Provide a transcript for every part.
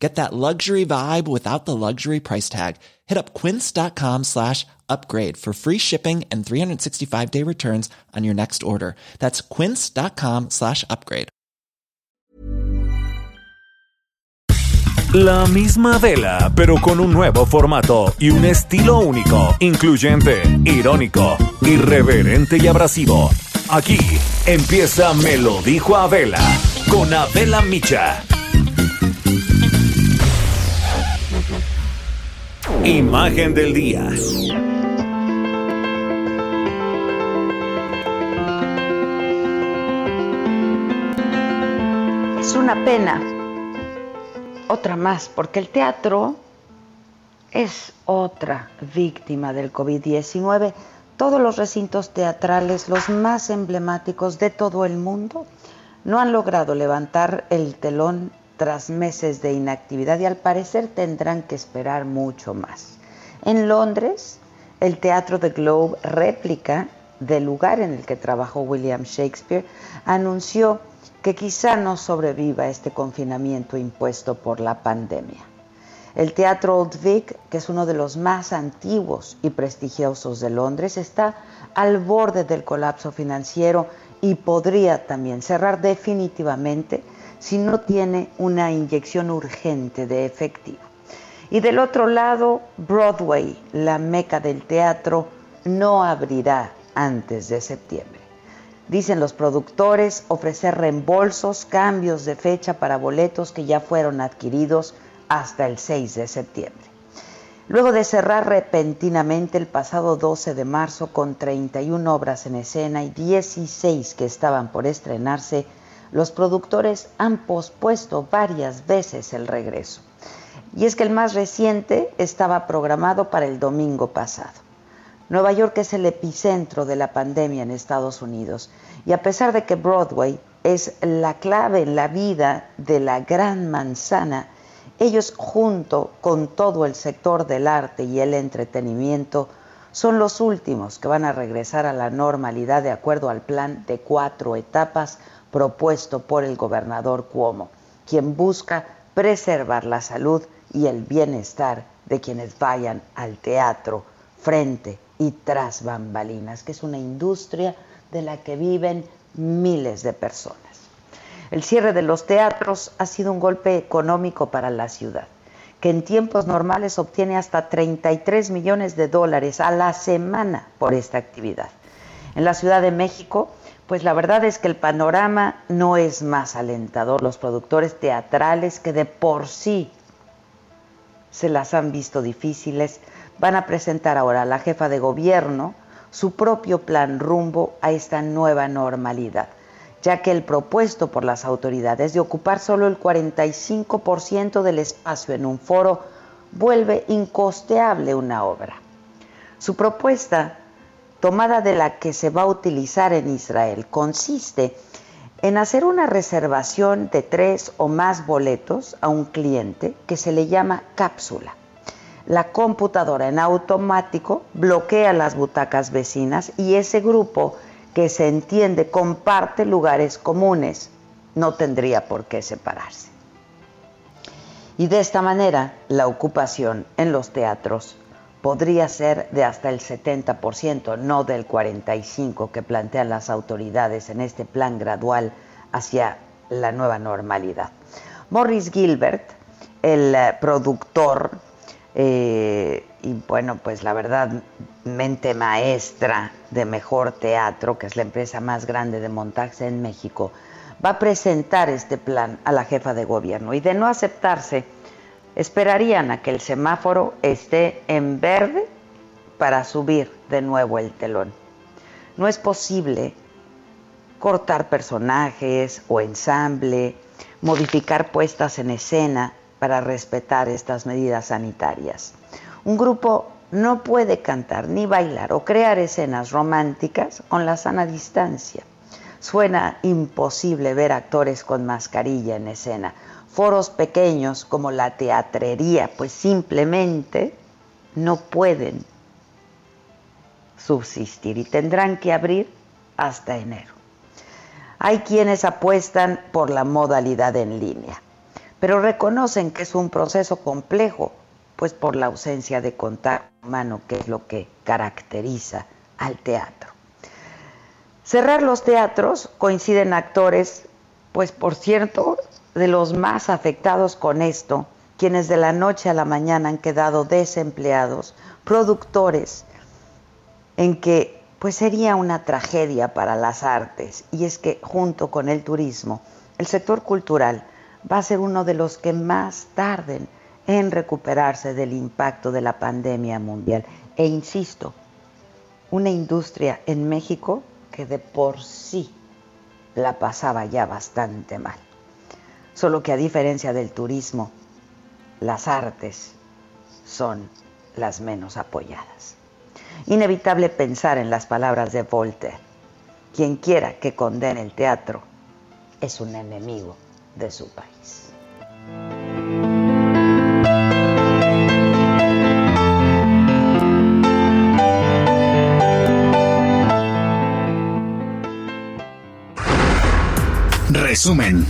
Get that luxury vibe without the luxury price tag. Hit up quince.com slash upgrade for free shipping and 365 day returns on your next order. That's quince.com slash upgrade. La misma vela, pero con un nuevo formato y un estilo único, incluyente, irónico, irreverente y abrasivo. Aquí empieza Me lo dijo Abela con Abela Micha. Imagen del día. Es una pena, otra más, porque el teatro es otra víctima del COVID-19. Todos los recintos teatrales, los más emblemáticos de todo el mundo, no han logrado levantar el telón tras meses de inactividad y al parecer tendrán que esperar mucho más. En Londres, el Teatro de Globe, réplica del lugar en el que trabajó William Shakespeare, anunció que quizá no sobreviva este confinamiento impuesto por la pandemia. El Teatro Old Vic, que es uno de los más antiguos y prestigiosos de Londres, está al borde del colapso financiero y podría también cerrar definitivamente si no tiene una inyección urgente de efectivo. Y del otro lado, Broadway, la meca del teatro, no abrirá antes de septiembre. Dicen los productores ofrecer reembolsos, cambios de fecha para boletos que ya fueron adquiridos hasta el 6 de septiembre. Luego de cerrar repentinamente el pasado 12 de marzo con 31 obras en escena y 16 que estaban por estrenarse, los productores han pospuesto varias veces el regreso. Y es que el más reciente estaba programado para el domingo pasado. Nueva York es el epicentro de la pandemia en Estados Unidos y a pesar de que Broadway es la clave en la vida de la gran manzana, ellos junto con todo el sector del arte y el entretenimiento son los últimos que van a regresar a la normalidad de acuerdo al plan de cuatro etapas propuesto por el gobernador Cuomo, quien busca preservar la salud y el bienestar de quienes vayan al teatro frente y tras bambalinas, que es una industria de la que viven miles de personas. El cierre de los teatros ha sido un golpe económico para la ciudad, que en tiempos normales obtiene hasta 33 millones de dólares a la semana por esta actividad. En la Ciudad de México, pues la verdad es que el panorama no es más alentador. Los productores teatrales que de por sí se las han visto difíciles, van a presentar ahora a la jefa de gobierno su propio plan rumbo a esta nueva normalidad, ya que el propuesto por las autoridades de ocupar solo el 45% del espacio en un foro vuelve incosteable una obra. Su propuesta tomada de la que se va a utilizar en Israel consiste en hacer una reservación de tres o más boletos a un cliente que se le llama cápsula. La computadora en automático bloquea las butacas vecinas y ese grupo que se entiende comparte lugares comunes no tendría por qué separarse. Y de esta manera la ocupación en los teatros podría ser de hasta el 70%, no del 45% que plantean las autoridades en este plan gradual hacia la nueva normalidad. Morris Gilbert, el eh, productor, eh, y bueno, pues la verdad, mente maestra de Mejor Teatro, que es la empresa más grande de montaje en México, va a presentar este plan a la jefa de gobierno y de no aceptarse, esperarían a que el semáforo esté en verde para subir de nuevo el telón. No es posible cortar personajes o ensamble, modificar puestas en escena para respetar estas medidas sanitarias. Un grupo no puede cantar ni bailar o crear escenas románticas con la sana distancia. Suena imposible ver actores con mascarilla en escena. Foros pequeños como la teatrería, pues simplemente no pueden subsistir y tendrán que abrir hasta enero. Hay quienes apuestan por la modalidad en línea, pero reconocen que es un proceso complejo, pues por la ausencia de contacto humano, que es lo que caracteriza al teatro. Cerrar los teatros coinciden actores, pues por cierto, de los más afectados con esto, quienes de la noche a la mañana han quedado desempleados, productores, en que pues sería una tragedia para las artes, y es que junto con el turismo, el sector cultural va a ser uno de los que más tarden en recuperarse del impacto de la pandemia mundial. E insisto, una industria en México que de por sí la pasaba ya bastante mal. Solo que a diferencia del turismo, las artes son las menos apoyadas. Inevitable pensar en las palabras de Voltaire. Quien quiera que condene el teatro es un enemigo de su país. Resumen.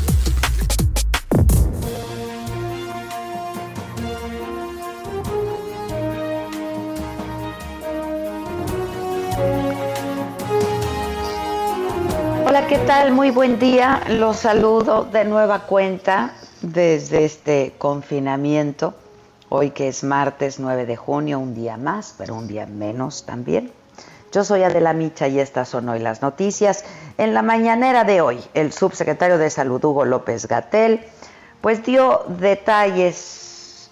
¿Qué tal? Muy buen día. Los saludo de nueva cuenta desde este confinamiento. Hoy que es martes 9 de junio, un día más, pero un día menos también. Yo soy Adela Micha y estas son hoy las noticias. En la mañanera de hoy, el subsecretario de Salud, Hugo López Gatel, pues dio detalles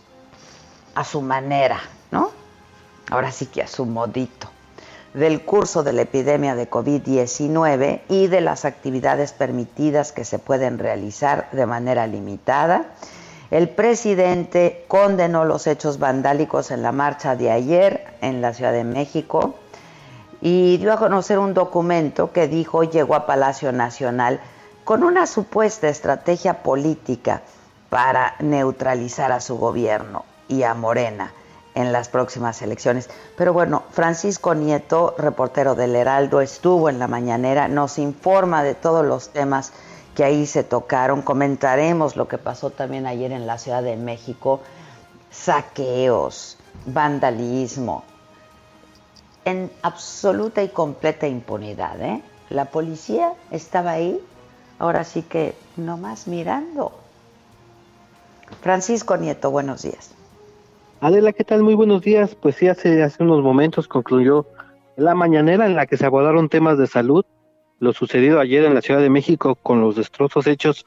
a su manera, ¿no? Ahora sí que a su modito, del curso de la epidemia de COVID-19 y de las actividades permitidas que se pueden realizar de manera limitada. El presidente condenó los hechos vandálicos en la marcha de ayer en la Ciudad de México y dio a conocer un documento que dijo llegó a Palacio Nacional con una supuesta estrategia política para neutralizar a su gobierno y a Morena en las próximas elecciones. Pero bueno, Francisco Nieto, reportero del Heraldo, estuvo en la mañanera, nos informa de todos los temas que ahí se tocaron. Comentaremos lo que pasó también ayer en la Ciudad de México, saqueos, vandalismo, en absoluta y completa impunidad. ¿eh? La policía estaba ahí, ahora sí que nomás mirando. Francisco Nieto, buenos días. Adela, ¿qué tal? Muy buenos días. Pues sí, hace, unos momentos concluyó la mañanera en la que se abordaron temas de salud, lo sucedido ayer en la Ciudad de México con los destrozos hechos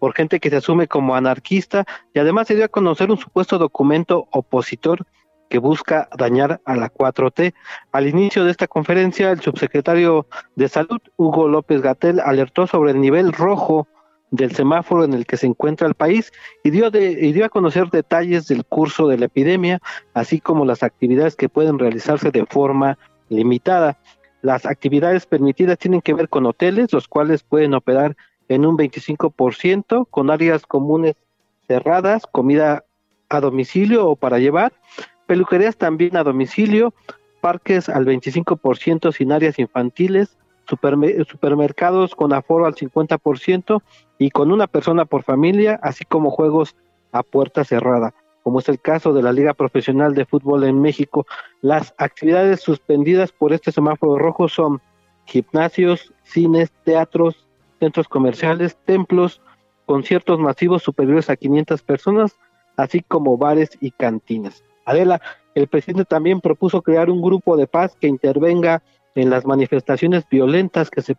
por gente que se asume como anarquista y además se dio a conocer un supuesto documento opositor que busca dañar a la 4T. Al inicio de esta conferencia, el subsecretario de Salud, Hugo López Gatel, alertó sobre el nivel rojo del semáforo en el que se encuentra el país y dio, de, y dio a conocer detalles del curso de la epidemia, así como las actividades que pueden realizarse de forma limitada. Las actividades permitidas tienen que ver con hoteles, los cuales pueden operar en un 25%, con áreas comunes cerradas, comida a domicilio o para llevar, peluquerías también a domicilio, parques al 25% sin áreas infantiles, supermercados con aforo al 50% y con una persona por familia, así como juegos a puerta cerrada, como es el caso de la Liga Profesional de Fútbol en México. Las actividades suspendidas por este semáforo rojo son gimnasios, cines, teatros, centros comerciales, templos, conciertos masivos superiores a 500 personas, así como bares y cantinas. Adela, el presidente también propuso crear un grupo de paz que intervenga en las manifestaciones violentas que se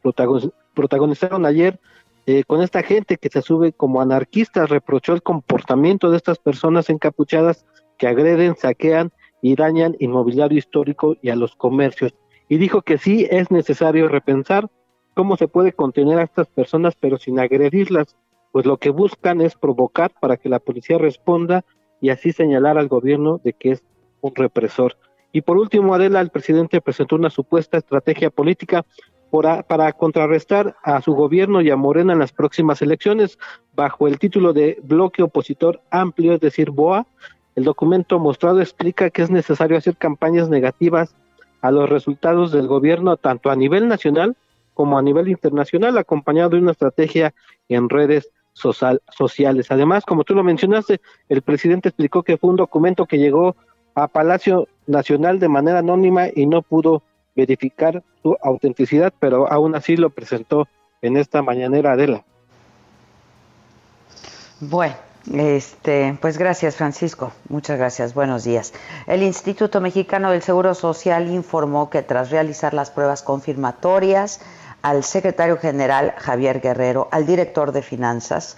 protagonizaron ayer eh, con esta gente que se sube como anarquistas, reprochó el comportamiento de estas personas encapuchadas que agreden, saquean y dañan inmobiliario histórico y a los comercios. Y dijo que sí es necesario repensar cómo se puede contener a estas personas pero sin agredirlas, pues lo que buscan es provocar para que la policía responda y así señalar al gobierno de que es un represor. Y por último, Adela, el presidente presentó una supuesta estrategia política para contrarrestar a su gobierno y a Morena en las próximas elecciones bajo el título de Bloque Opositor Amplio, es decir, BOA. El documento mostrado explica que es necesario hacer campañas negativas a los resultados del gobierno tanto a nivel nacional como a nivel internacional, acompañado de una estrategia en redes sociales. Además, como tú lo mencionaste, el presidente explicó que fue un documento que llegó a Palacio Nacional de manera anónima y no pudo verificar su autenticidad, pero aún así lo presentó en esta mañanera Adela. Bueno, este, pues gracias Francisco, muchas gracias, buenos días. El Instituto Mexicano del Seguro Social informó que tras realizar las pruebas confirmatorias al secretario general Javier Guerrero, al director de finanzas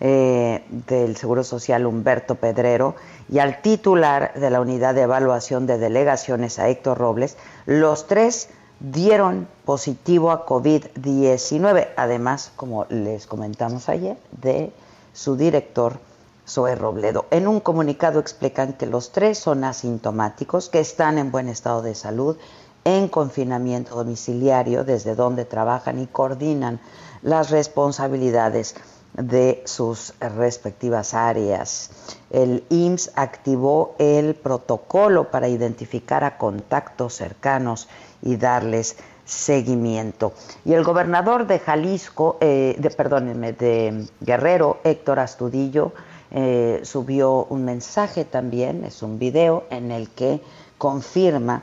eh, del Seguro Social Humberto Pedrero y al titular de la unidad de evaluación de delegaciones a Héctor Robles, los tres dieron positivo a COVID-19, además, como les comentamos ayer, de su director Zoe Robledo. En un comunicado explican que los tres son asintomáticos, que están en buen estado de salud, en confinamiento domiciliario, desde donde trabajan y coordinan las responsabilidades de sus respectivas áreas. El IMSS activó el protocolo para identificar a contactos cercanos y darles seguimiento. Y el gobernador de Jalisco, eh, de, perdónenme, de Guerrero, Héctor Astudillo, eh, subió un mensaje también, es un video en el que confirma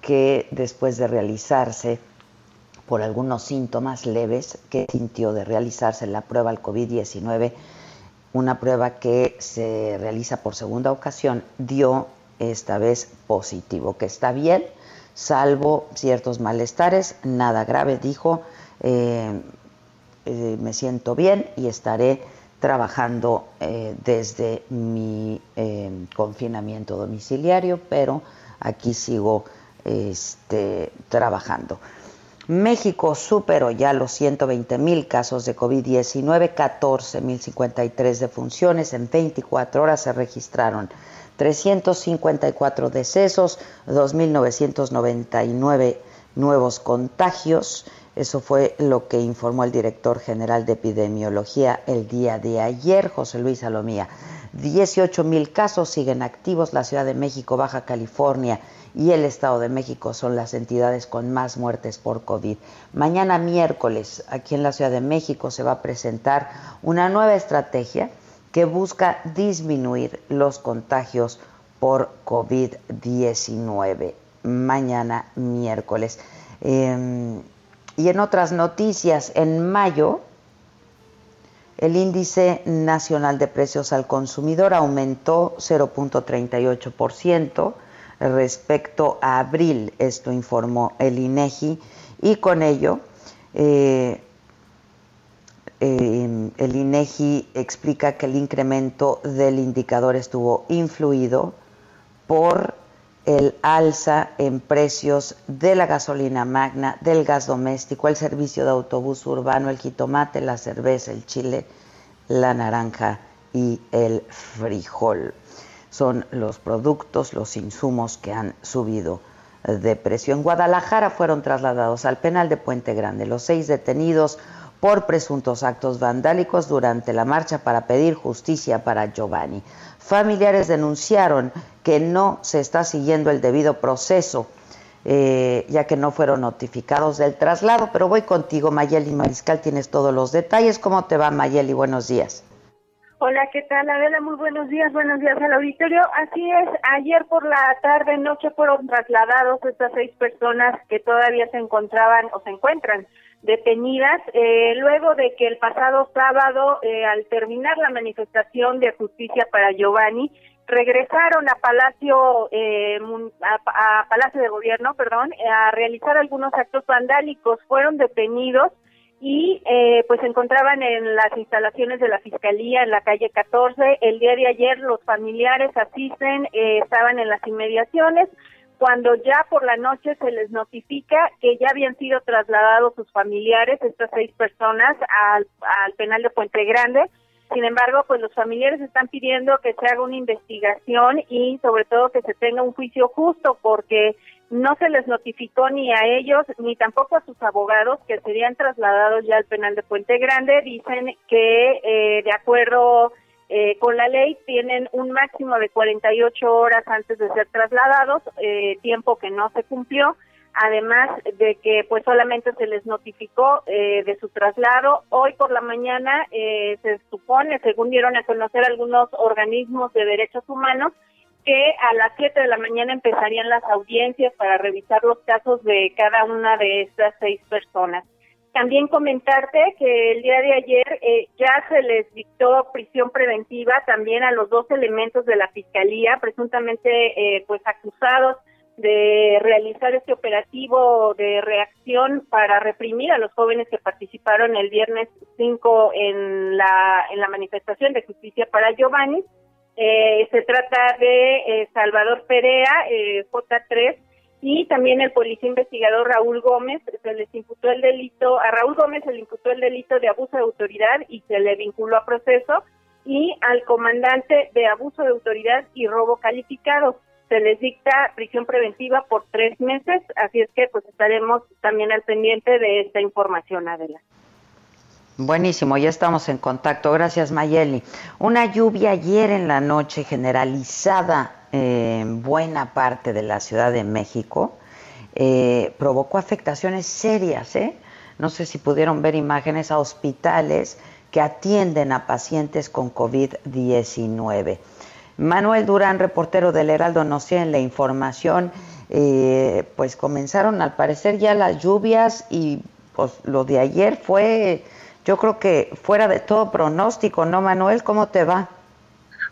que después de realizarse por algunos síntomas leves que sintió de realizarse la prueba al COVID-19, una prueba que se realiza por segunda ocasión, dio esta vez positivo, que está bien, salvo ciertos malestares, nada grave, dijo, eh, eh, me siento bien y estaré trabajando eh, desde mi confinamiento domiciliario, pero aquí sigo este, trabajando. México superó ya los 120 mil casos de COVID-19, 14 mil 53 defunciones. En 24 horas se registraron 354 decesos, 2.999 nuevos contagios. Eso fue lo que informó el director general de epidemiología el día de ayer, José Luis Salomía. 18 mil casos siguen activos. La Ciudad de México, Baja California y el Estado de México son las entidades con más muertes por COVID. Mañana miércoles, aquí en la Ciudad de México, se va a presentar una nueva estrategia que busca disminuir los contagios por COVID-19. Mañana miércoles. Em, y en otras noticias, en mayo, el índice nacional de precios al consumidor aumentó 0.38% respecto a abril, esto informó el INEGI, y con ello eh, eh, el INEGI explica que el incremento del indicador estuvo influido por el alza en precios de la gasolina magna, del gas doméstico, el servicio de autobús urbano, el jitomate, la cerveza, el chile, la naranja y el frijol son los productos, los insumos que han subido de precio. En Guadalajara fueron trasladados al penal de Puente Grande los seis detenidos por presuntos actos vandálicos durante la marcha para pedir justicia para Giovanni. Familiares denunciaron que no se está siguiendo el debido proceso, eh, ya que no fueron notificados del traslado. Pero voy contigo, Mayeli Mariscal, tienes todos los detalles. ¿Cómo te va, Mayeli? Buenos días. Hola, ¿qué tal, Adela? Muy buenos días, buenos días al auditorio. Así es, ayer por la tarde, noche fueron trasladados estas seis personas que todavía se encontraban o se encuentran detenidas, eh, luego de que el pasado sábado, eh, al terminar la manifestación de justicia para Giovanni, regresaron a Palacio, eh, a, Palacio de Gobierno, perdón, a realizar algunos actos vandálicos. Fueron detenidos y eh, pues se encontraban en las instalaciones de la Fiscalía en la calle 14. El día de ayer los familiares asisten, eh, estaban en las inmediaciones, cuando ya por la noche se les notifica que ya habían sido trasladados sus familiares, estas seis personas, al, al penal de Puente Grande. Sin embargo, pues los familiares están pidiendo que se haga una investigación y sobre todo que se tenga un juicio justo porque no se les notificó ni a ellos ni tampoco a sus abogados que serían trasladados ya al penal de Puente Grande. Dicen que eh, de acuerdo eh, con la ley tienen un máximo de 48 horas antes de ser trasladados, eh, tiempo que no se cumplió. Además de que pues solamente se les notificó de su traslado. Hoy por la mañana se supone, según dieron a conocer algunos organismos de derechos humanos, que a las 7 de la mañana empezarían las audiencias para revisar los casos de cada una de estas seis personas. También comentarte que el día de ayer eh, ya se les dictó prisión preventiva también a los dos elementos de la fiscalía, presuntamente eh, pues acusados de realizar este operativo de reacción para reprimir a los jóvenes que participaron el viernes 5 en la en la manifestación de justicia para Giovanni. Eh, se trata de eh, Salvador Perea, eh, J3, y también el policía investigador Raúl Gómez, se les imputó el delito, a Raúl Gómez se le imputó el delito de abuso de autoridad y se le vinculó a proceso, y al comandante de abuso de autoridad y robo calificado. Se les dicta prisión preventiva por tres meses, así es que pues estaremos también al pendiente de esta información, Adela. Buenísimo, ya estamos en contacto. Gracias, Mayeli. Una lluvia ayer en la noche generalizada en buena parte de la Ciudad de México eh, provocó afectaciones serias. ¿eh? No sé si pudieron ver imágenes a hospitales que atienden a pacientes con COVID-19. Manuel Durán, reportero del Heraldo, nos tiene la información. Eh, pues comenzaron al parecer ya las lluvias y pues lo de ayer fue yo creo que fuera de todo pronóstico, ¿no, Manuel? ¿Cómo te va?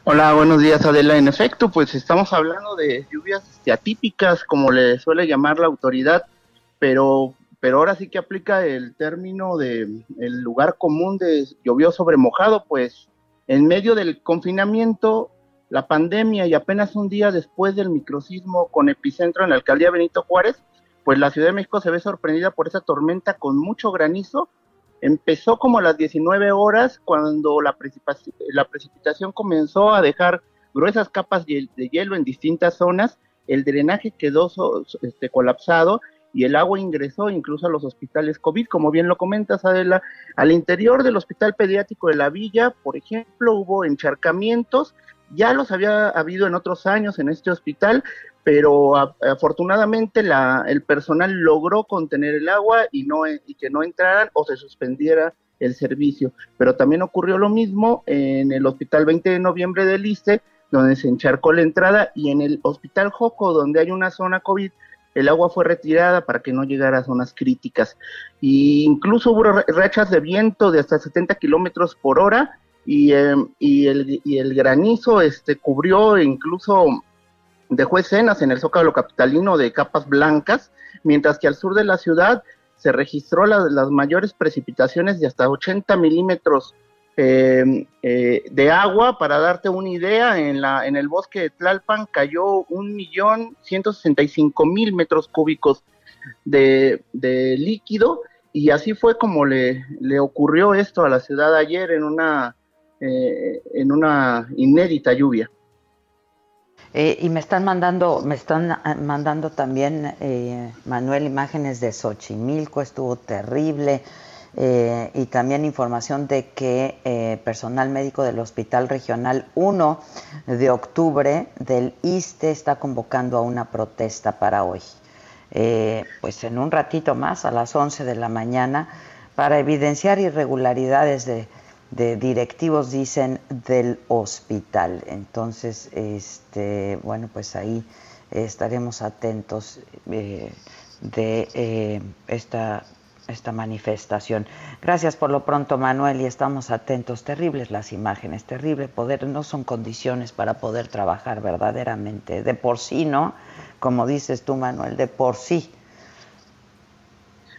Hola, buenos días, Adela. En efecto, pues estamos hablando de lluvias atípicas, como le suele llamar la autoridad, pero, pero ahora sí que aplica el término de el lugar común de llovió sobre mojado, pues en medio del confinamiento, la pandemia y apenas un día después del microsismo con epicentro en la alcaldía Benito Juárez, pues la Ciudad de México se ve sorprendida por esa tormenta con mucho granizo Empezó como a las 19 horas cuando la, precipitación, comenzó a dejar gruesas capas de hielo en distintas zonas, el drenaje quedó este, colapsado y el agua ingresó incluso a los hospitales COVID, como bien lo comentas Adela, al interior del hospital pediátrico de la villa, por ejemplo, hubo encharcamientos, ya los había habido en otros años en este hospital, pero afortunadamente la, el personal logró contener el agua y, no, y que no entraran o se suspendiera el servicio. Pero también ocurrió lo mismo en el Hospital 20 de Noviembre del ISTE, donde se encharcó la entrada, y en el Hospital Joco, donde hay una zona COVID, el agua fue retirada para que no llegara a zonas críticas. Y incluso hubo rachas de viento de hasta 70 kilómetros por hora, y, em, y, el, y el granizo este, cubrió incluso dejó escenas en el zócalo capitalino de capas blancas, mientras que al sur de la ciudad se registró las mayores precipitaciones de hasta 80 milímetros em, eh, de agua. Para darte una idea, en, la, en el bosque de Tlalpan cayó un millón ciento mil metros cúbicos de, líquido y así fue como le, le, ocurrió esto a la ciudad ayer en una, eh, en una inédita lluvia. Eh, y me están mandando, me están ah, mandando también, eh, Manuel, imágenes de Xochimilco, estuvo terrible. Eh, y también información de que personal médico del Hospital Regional 1 de octubre del ISTE está convocando a una protesta para hoy. pues en un ratito más, a las 11 de la mañana, para evidenciar irregularidades de de directivos dicen del hospital. Entonces, este, bueno, pues ahí estaremos atentos eh, de eh, esta, esta manifestación. Gracias por lo pronto, Manuel, y estamos atentos. Terribles las imágenes, terrible poder, no son condiciones para poder trabajar verdaderamente. De por sí, ¿no? Como dices tú, Manuel, de por sí.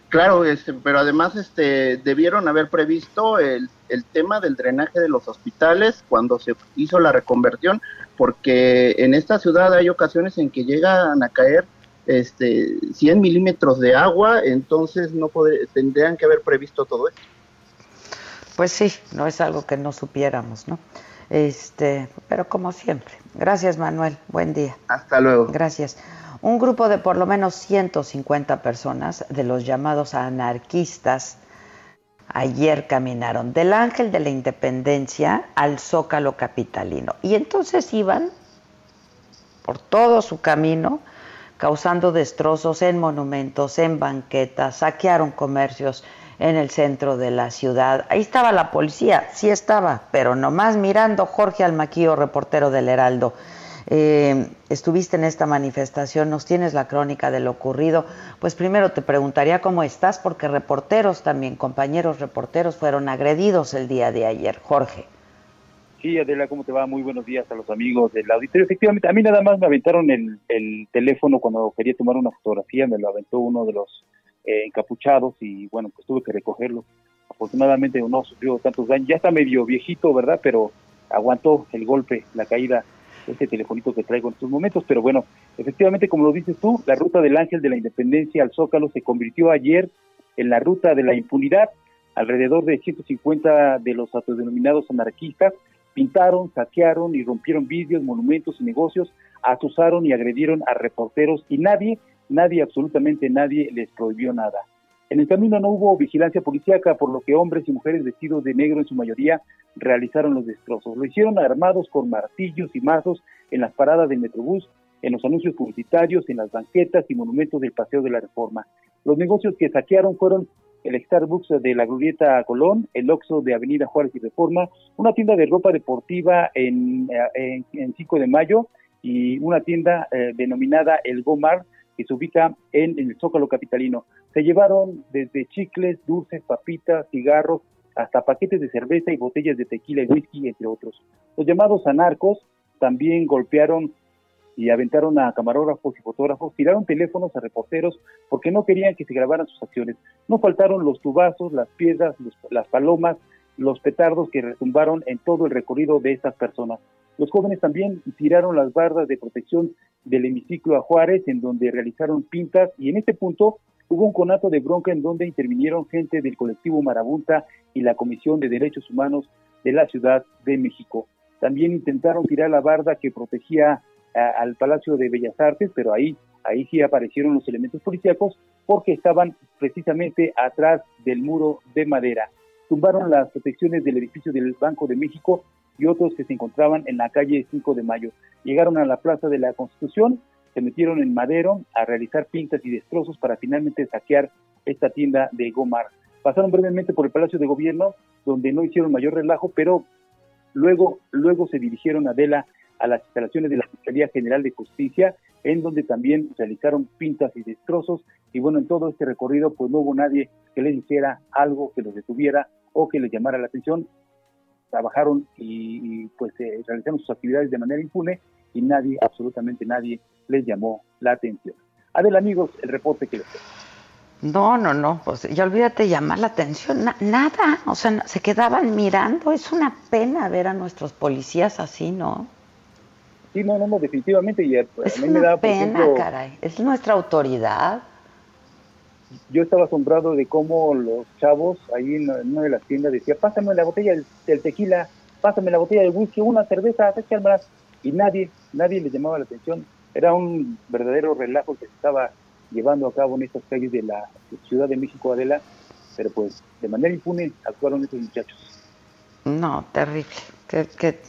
Claro, este, pero además este, debieron haber previsto el, el, tema del drenaje de los hospitales cuando se hizo la reconversión, porque en esta ciudad hay ocasiones en que llegan a caer este, 100 milímetros de agua, entonces no tendrían que haber previsto todo esto. Pues sí, no es algo que no supiéramos, ¿no? Este, pero como siempre. Gracias, Manuel. Buen día. Hasta luego. Gracias. Un grupo de por lo menos 150 personas de los llamados anarquistas ayer caminaron del Ángel de la Independencia al Zócalo Capitalino. Y entonces iban por todo su camino causando destrozos en monumentos, en banquetas, saquearon comercios en el centro de la ciudad. Ahí estaba la policía, sí estaba, pero nomás mirando Jorge Almaquío, reportero del Heraldo. Eh, estuviste en esta manifestación, nos tienes la crónica de lo ocurrido. Pues primero te preguntaría cómo estás, porque reporteros también, compañeros reporteros, fueron agredidos el día de ayer. Jorge. Sí, Adela, ¿cómo te va? Muy buenos días a los amigos del auditorio. Efectivamente, a mí nada más me aventaron el, el teléfono cuando quería tomar una fotografía, me lo aventó uno de los eh, encapuchados y bueno, pues tuve que recogerlo. Afortunadamente no sufrió tantos daños, ya está medio viejito, ¿verdad? Pero aguantó el golpe, la caída, este telefonito que traigo en estos momentos. Pero bueno, efectivamente, como lo dices tú, la ruta del Ángel de la Independencia al Zócalo se convirtió ayer en la ruta de la impunidad. Alrededor de 150 de los autodenominados anarquistas pintaron, saquearon y rompieron vídeos, monumentos y negocios, asusaron y agredieron a reporteros y nadie nadie, absolutamente nadie les prohibió nada. En el camino no hubo vigilancia policíaca, por lo que hombres y mujeres vestidos de negro en su mayoría realizaron los destrozos. Lo hicieron armados con martillos y mazos en las paradas del Metrobús, en los anuncios publicitarios, en las banquetas y monumentos del Paseo de la Reforma. Los negocios que saquearon fueron el Starbucks de la Glorieta Colón, el Oxxo de Avenida Juárez y Reforma, una tienda de ropa deportiva en, eh, en, 5 de mayo y una tienda eh, denominada El Gomar que se ubica en, el Zócalo Capitalino. Se llevaron desde chicles, dulces, papitas, cigarros, hasta paquetes de cerveza y botellas de tequila y whisky, entre otros. Los llamados anarcos también golpearon y aventaron a camarógrafos y fotógrafos, tiraron teléfonos a reporteros porque no querían que se grabaran sus acciones. No faltaron los tubazos, las piedras, las palomas, los petardos que retumbaron en todo el recorrido de estas personas. Los jóvenes también tiraron las bardas de protección del hemiciclo a Juárez, en donde realizaron pintas, y en este punto hubo un conato de bronca en donde intervinieron gente del colectivo Marabunta y la Comisión de Derechos Humanos de la Ciudad de México. También intentaron tirar la barda que protegía al Palacio de Bellas Artes, pero ahí, ahí sí aparecieron los elementos policíacos porque estaban precisamente atrás del muro de madera. Tumbaron las protecciones del edificio del Banco de México y otros que se encontraban en la calle 5 de Mayo. Llegaron a la Plaza de la Constitución, se metieron en Madero a realizar pintas y destrozos para finalmente saquear esta tienda de Gomar. Pasaron brevemente por el Palacio de Gobierno, donde no hicieron mayor relajo, pero luego, luego se dirigieron a Adela a las instalaciones de la Fiscalía General de Justicia, en donde también realizaron pintas y destrozos. Y bueno, en todo este recorrido, pues no hubo nadie que les hiciera algo que los detuviera o que les llamara la atención trabajaron y, pues eh, realizaron sus actividades de manera impune y nadie, absolutamente nadie, les llamó la atención. Adel, amigos, el reporte que les tengo. No, no, no, pues ya olvídate llamar la atención, nada, o sea, se quedaban mirando, es una pena ver a nuestros policías así, ¿no? Sí, no, no, definitivamente, y eh, es una me da, pena, caray, es nuestra autoridad yo estaba asombrado de cómo los chavos ahí en una de las tiendas decía, pásame la botella del, tequila, pásame la botella de whisky, una cerveza, y nadie, nadie le llamaba la atención. Era un verdadero relajo que se estaba llevando a cabo en estas calles de la Ciudad de México, Adela, pero pues de manera impune actuaron estos muchachos. No, terrible. Que, que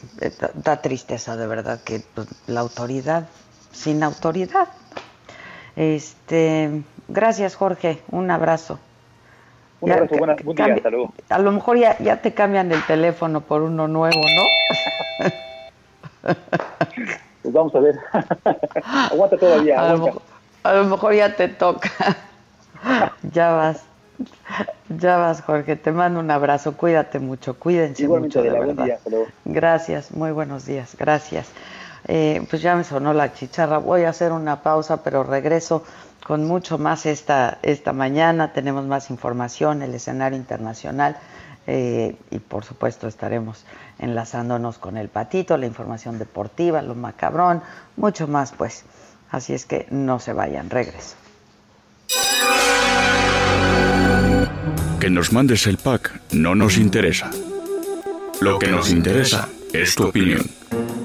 da tristeza de verdad que pues, la autoridad, sin autoridad. Este, Gracias, Jorge. Un abrazo. Un abrazo, buena, buen día, luego. A lo mejor ya, ya te cambian el teléfono por uno nuevo, ¿no? pues vamos a ver. aguanta todavía. A, Lo mejor, ya te toca. ya vas. Ya vas, Jorge. Te mando un abrazo. Cuídate mucho. Cuídense mucho, de, verdad. Gracias. Muy buenos días. Gracias. Eh, pues ya me sonó la chicharra. Voy a hacer una pausa, pero regreso con mucho más esta, esta mañana. Tenemos más información, el escenario internacional eh, y por supuesto estaremos enlazándonos con el patito, la información deportiva, lo macabrón, mucho más pues. Así es que no se vayan, regreso. Que nos mandes el pack no nos interesa. Lo que nos interesa es tu opinión.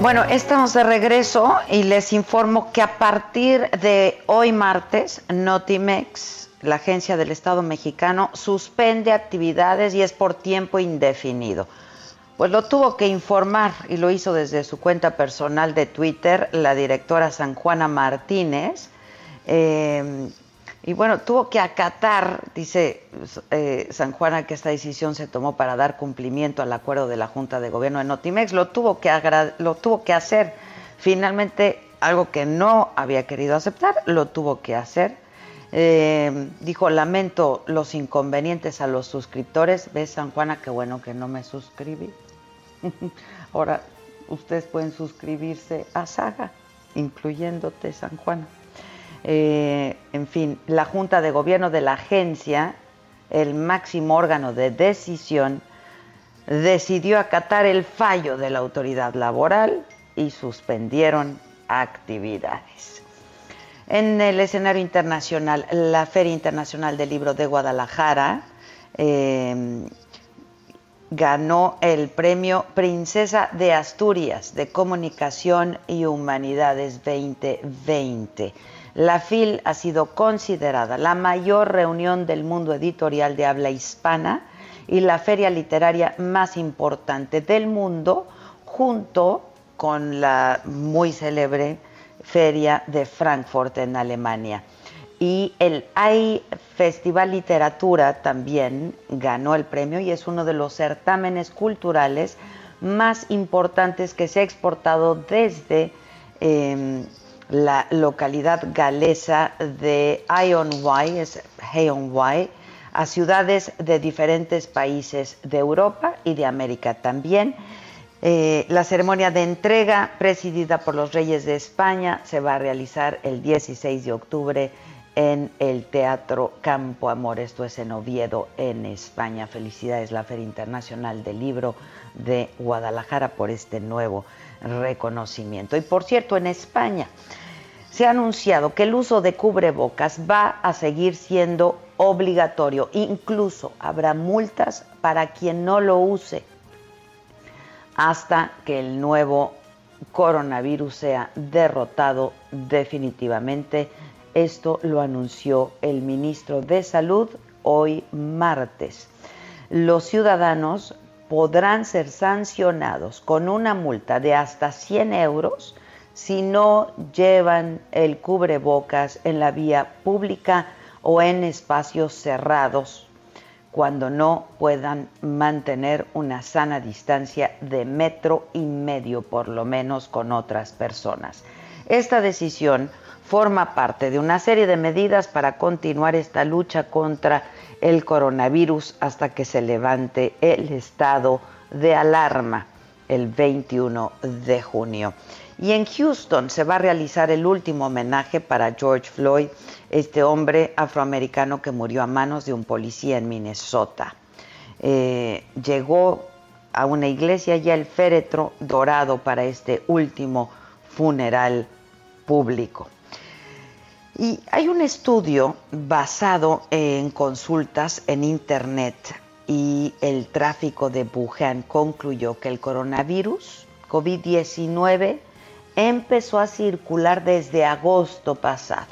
Bueno, estamos de regreso y les informo que a partir de hoy martes, Notimex, la agencia del Estado mexicano, suspende actividades y es por tiempo indefinido. Pues lo tuvo que informar y lo hizo desde su cuenta personal de Twitter la directora San Juana Martínez. Eh, y bueno, tuvo que acatar, dice eh, San Juana, que esta decisión se tomó para dar cumplimiento al acuerdo de la Junta de Gobierno de Notimex. Lo tuvo que, lo tuvo que hacer. Finalmente, algo que no había querido aceptar, lo tuvo que hacer. Eh, dijo, lamento los inconvenientes a los suscriptores. ¿Ves, San Juana? Qué bueno que no me suscribí. Ahora, ustedes pueden suscribirse a Saga, incluyéndote, San Juana. Eh, en fin, la Junta de Gobierno de la agencia, el máximo órgano de decisión, decidió acatar el fallo de la autoridad laboral y suspendieron actividades. En el escenario internacional, la Feria Internacional del Libro de Guadalajara eh, ganó el premio Princesa de Asturias de Comunicación y Humanidades 2020 la FIL ha sido considerada la mayor reunión del mundo editorial de habla hispana y la feria literaria más importante del mundo, junto con la muy célebre feria de Frankfurt en Alemania. Y el AI Festival Literatura también ganó el premio y es uno de los certámenes culturales más importantes que se ha exportado desde em, la localidad galesa de Ayonway, es a ciudades de diferentes países de Europa y de América también. Eh, la ceremonia de entrega, presidida por los Reyes de España, se va a realizar el 16 de octubre en el Teatro Campo Amor, esto es en Oviedo, en España. Felicidades la Feria Internacional del Libro de Guadalajara por este nuevo reconocimiento. Y por cierto, en España se ha anunciado que el uso de cubrebocas va a seguir siendo obligatorio. Incluso habrá multas para quien no lo use hasta que el nuevo coronavirus sea derrotado definitivamente. Esto lo anunció el ministro de Salud hoy martes. Los ciudadanos podrán ser sancionados con una multa de hasta 100 euros si no llevan el cubrebocas en la vía pública o en espacios cerrados cuando no puedan mantener una sana distancia de metro y medio por lo menos con otras personas. Esta decisión forma parte de una serie de medidas para continuar esta lucha contra el coronavirus hasta que se levante el estado de alarma el 21 de junio. Y en Houston se va a realizar el último homenaje para George Floyd, este hombre afroamericano que murió a manos de un policía en Minnesota. Eh, llegó a una iglesia ya el féretro dorado para este último funeral público. Y hay un estudio basado en consultas en Internet y el tráfico de Wuhan concluyó que el coronavirus COVID-19 empezó a circular desde agosto pasado.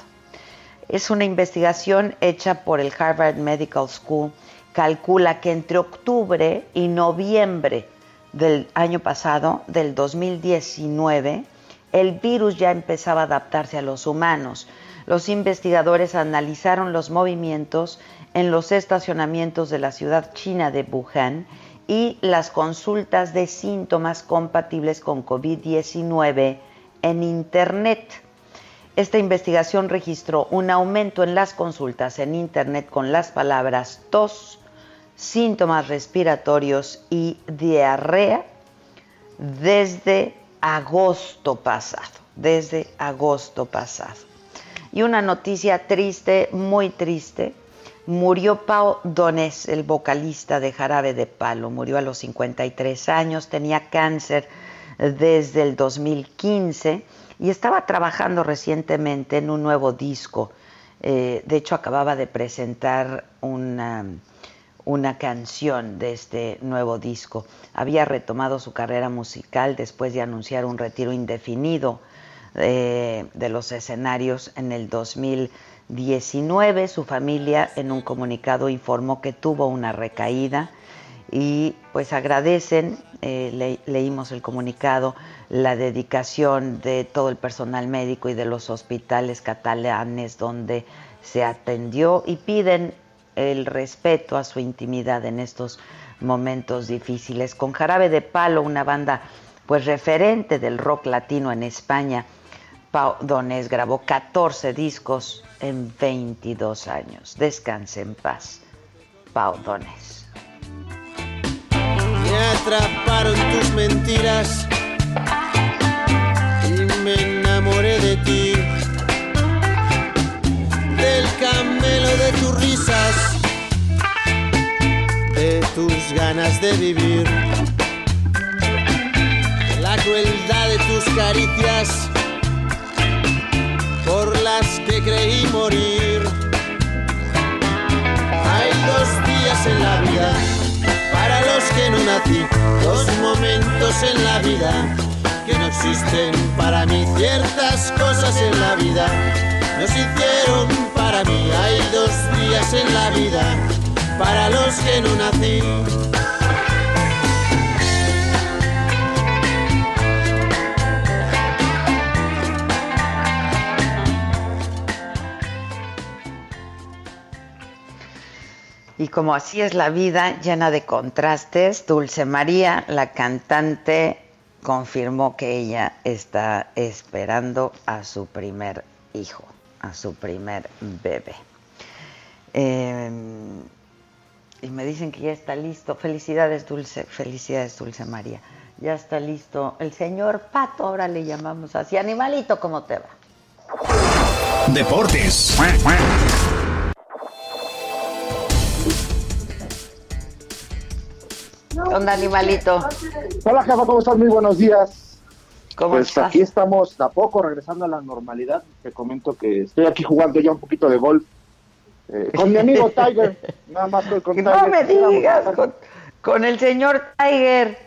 Es una investigación hecha por el Harvard Medical School calcula que entre octubre y noviembre del año pasado, del 2019, el virus ya empezaba a adaptarse a los humanos. Los investigadores analizaron los movimientos en los estacionamientos de la ciudad china de Wuhan y las consultas de síntomas compatibles con COVID-19 en Internet. Esta investigación registró un aumento en las consultas en Internet con las palabras tos, síntomas respiratorios y diarrea desde agosto pasado, desde agosto pasado. Y una noticia triste, muy triste, murió Pau Donés, el vocalista de Jarabe de Palo, murió a los 53 años, tenía cáncer desde el 2015 y estaba trabajando recientemente en un nuevo disco. Eh, de hecho, acababa de presentar una una canción de este nuevo disco. Había retomado su carrera musical después de anunciar un retiro indefinido de, de los escenarios en el 2019. Su familia en un comunicado informó que tuvo una recaída y pues agradecen, eh, leímos el comunicado, la dedicación de todo el personal médico y de los hospitales catalanes donde se atendió y piden el respeto a su intimidad en estos momentos difíciles. Con Jarabe de Palo, una banda pues referente del rock latino en España, Pau Donés grabó 14 discos en 22 años. Descanse en paz, Pau Donés. Atraparon tus mentiras. Y me enamoré de ti. Del camelo de tus risas, de tus ganas de vivir, la crueldad de tus caricias, por las que creí morir. Hay dos días en la vida, para los que no nací, dos momentos en la vida que no existen para mí, ciertas cosas en la vida nos hicieron para mí. Hay dos días en la vida para los que no nací. Y como así es la vida, llena de contrastes, Dulce María, la cantante, confirmó que ella está esperando a su primer hijo a su primer bebé. Em, y me dicen que ya está listo. Felicidades, Dulce, felicidades, Dulce María. Ya está listo. El señor Pato, ahora le llamamos así. Animalito, ¿cómo te va? Deportes. ¿Dónde, animalito? Hola, jefa, ¿cómo estás? Muy buenos días pues aquí estamos de a poco regresando a la normalidad. Te comento que estoy aquí jugando ya un poquito de golf eh, con mi amigo Tiger. Nada más estoy con No me digas, con, el señor Tiger.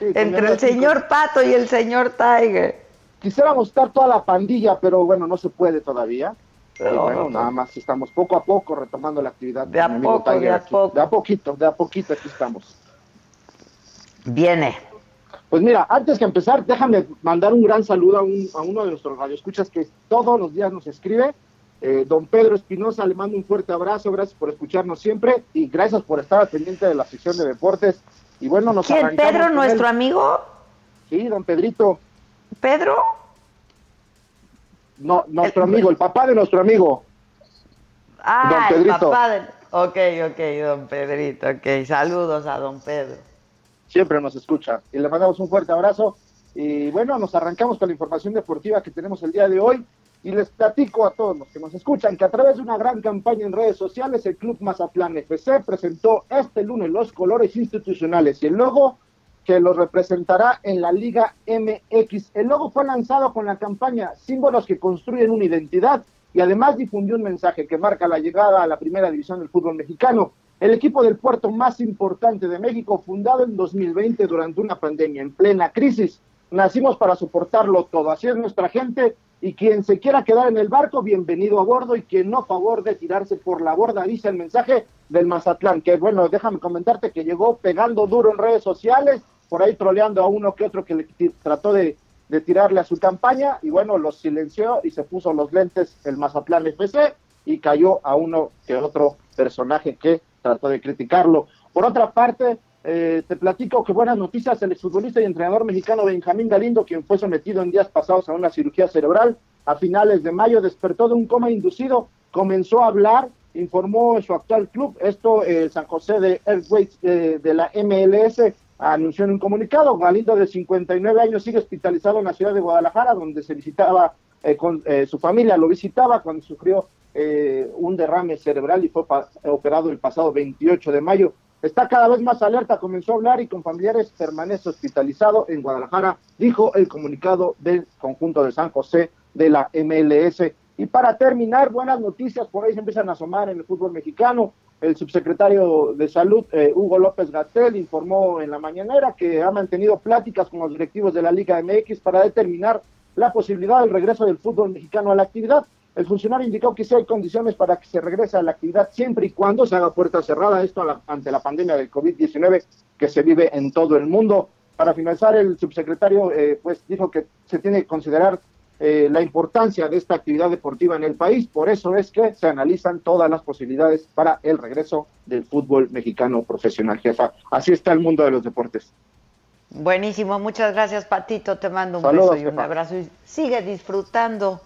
Entre el señor Pato y el señor Tiger. Quisiéramos estar toda la pandilla, pero bueno, no se puede todavía. Pero bueno, nada más estamos poco a poco retomando la actividad. De a poco, de a poco. De a poquito, de a poquito aquí estamos. Viene. Pues mira, antes que empezar, déjame mandar un gran saludo a, uno de nuestros radioescuchas que todos los días nos escribe. Eh, don Pedro Espinosa, le mando un fuerte abrazo, gracias por escucharnos siempre y gracias por estar al pendiente de la sección de deportes. Y bueno, nos ¿Quién, Pedro, nuestro amigo? Sí, don Pedrito. ¿Pedro? No, nuestro amigo, el papá de nuestro amigo. Ah, el papá de... Ok, ok, don Pedrito, ok. Saludos a don Pedro siempre nos escucha. Y le mandamos un fuerte abrazo. Y bueno, nos arrancamos con la información deportiva que tenemos el día de hoy. Y les platico a todos los que nos escuchan que a través de una gran campaña en redes sociales, el Club Mazatlán FC presentó este lunes los colores institucionales y el logo que los representará en la Liga MX. El logo fue lanzado con la campaña Símbolos que construyen una identidad y además difundió un mensaje que marca la llegada a la primera división del fútbol mexicano. El equipo del puerto más importante de México, fundado en 2020 durante una pandemia en plena crisis. Nacimos para soportarlo todo. Así es nuestra gente y quien se quiera quedar en el barco, bienvenido a bordo y quien no, favor de tirarse por la borda, dice el mensaje del Mazatlán, que bueno, déjame comentarte que llegó pegando duro en redes sociales, por ahí troleando a uno que otro que le trató de, de tirarle a su campaña y bueno, los silenció y se puso los lentes el Mazatlán FC y cayó a uno que otro personaje que trató de criticarlo. Por otra parte, eh, te platico que buenas noticias, el exfutbolista y entrenador mexicano Benjamín Galindo, quien fue sometido en días pasados a una cirugía cerebral, a finales de mayo despertó de un coma inducido, comenzó a hablar, informó en su actual club, esto el San José de Earthquakes de, de la MLS, anunció en un comunicado, Galindo de 59 años sigue hospitalizado en la ciudad de Guadalajara, donde se visitaba eh, con eh, su familia, lo visitaba cuando sufrió un derrame cerebral y fue operado el pasado 28 de mayo. Está cada vez más alerta, comenzó a hablar y con familiares permanece hospitalizado en Guadalajara, dijo el comunicado del conjunto de San José de la MLS. Y para terminar, buenas noticias, por ahí se empiezan a asomar en el fútbol mexicano. El subsecretario de Salud, eh, Hugo López Gatel, informó en la mañanera que ha mantenido pláticas con los directivos de la Liga MX para determinar la posibilidad del regreso del fútbol mexicano a la actividad. El funcionario indicó que sí hay condiciones para que se regrese a la actividad siempre y cuando se haga puerta cerrada, esto ante la pandemia del COVID-19 que se vive en todo el mundo. Para finalizar, el subsecretario eh, pues dijo que se tiene que considerar eh, la importancia de esta actividad deportiva en el país, por eso es que se analizan todas las posibilidades para el regreso del fútbol mexicano profesional, jefa. Así está el mundo de los deportes. Buenísimo, muchas gracias Patito, te mando un beso y un abrazo y sigue disfrutando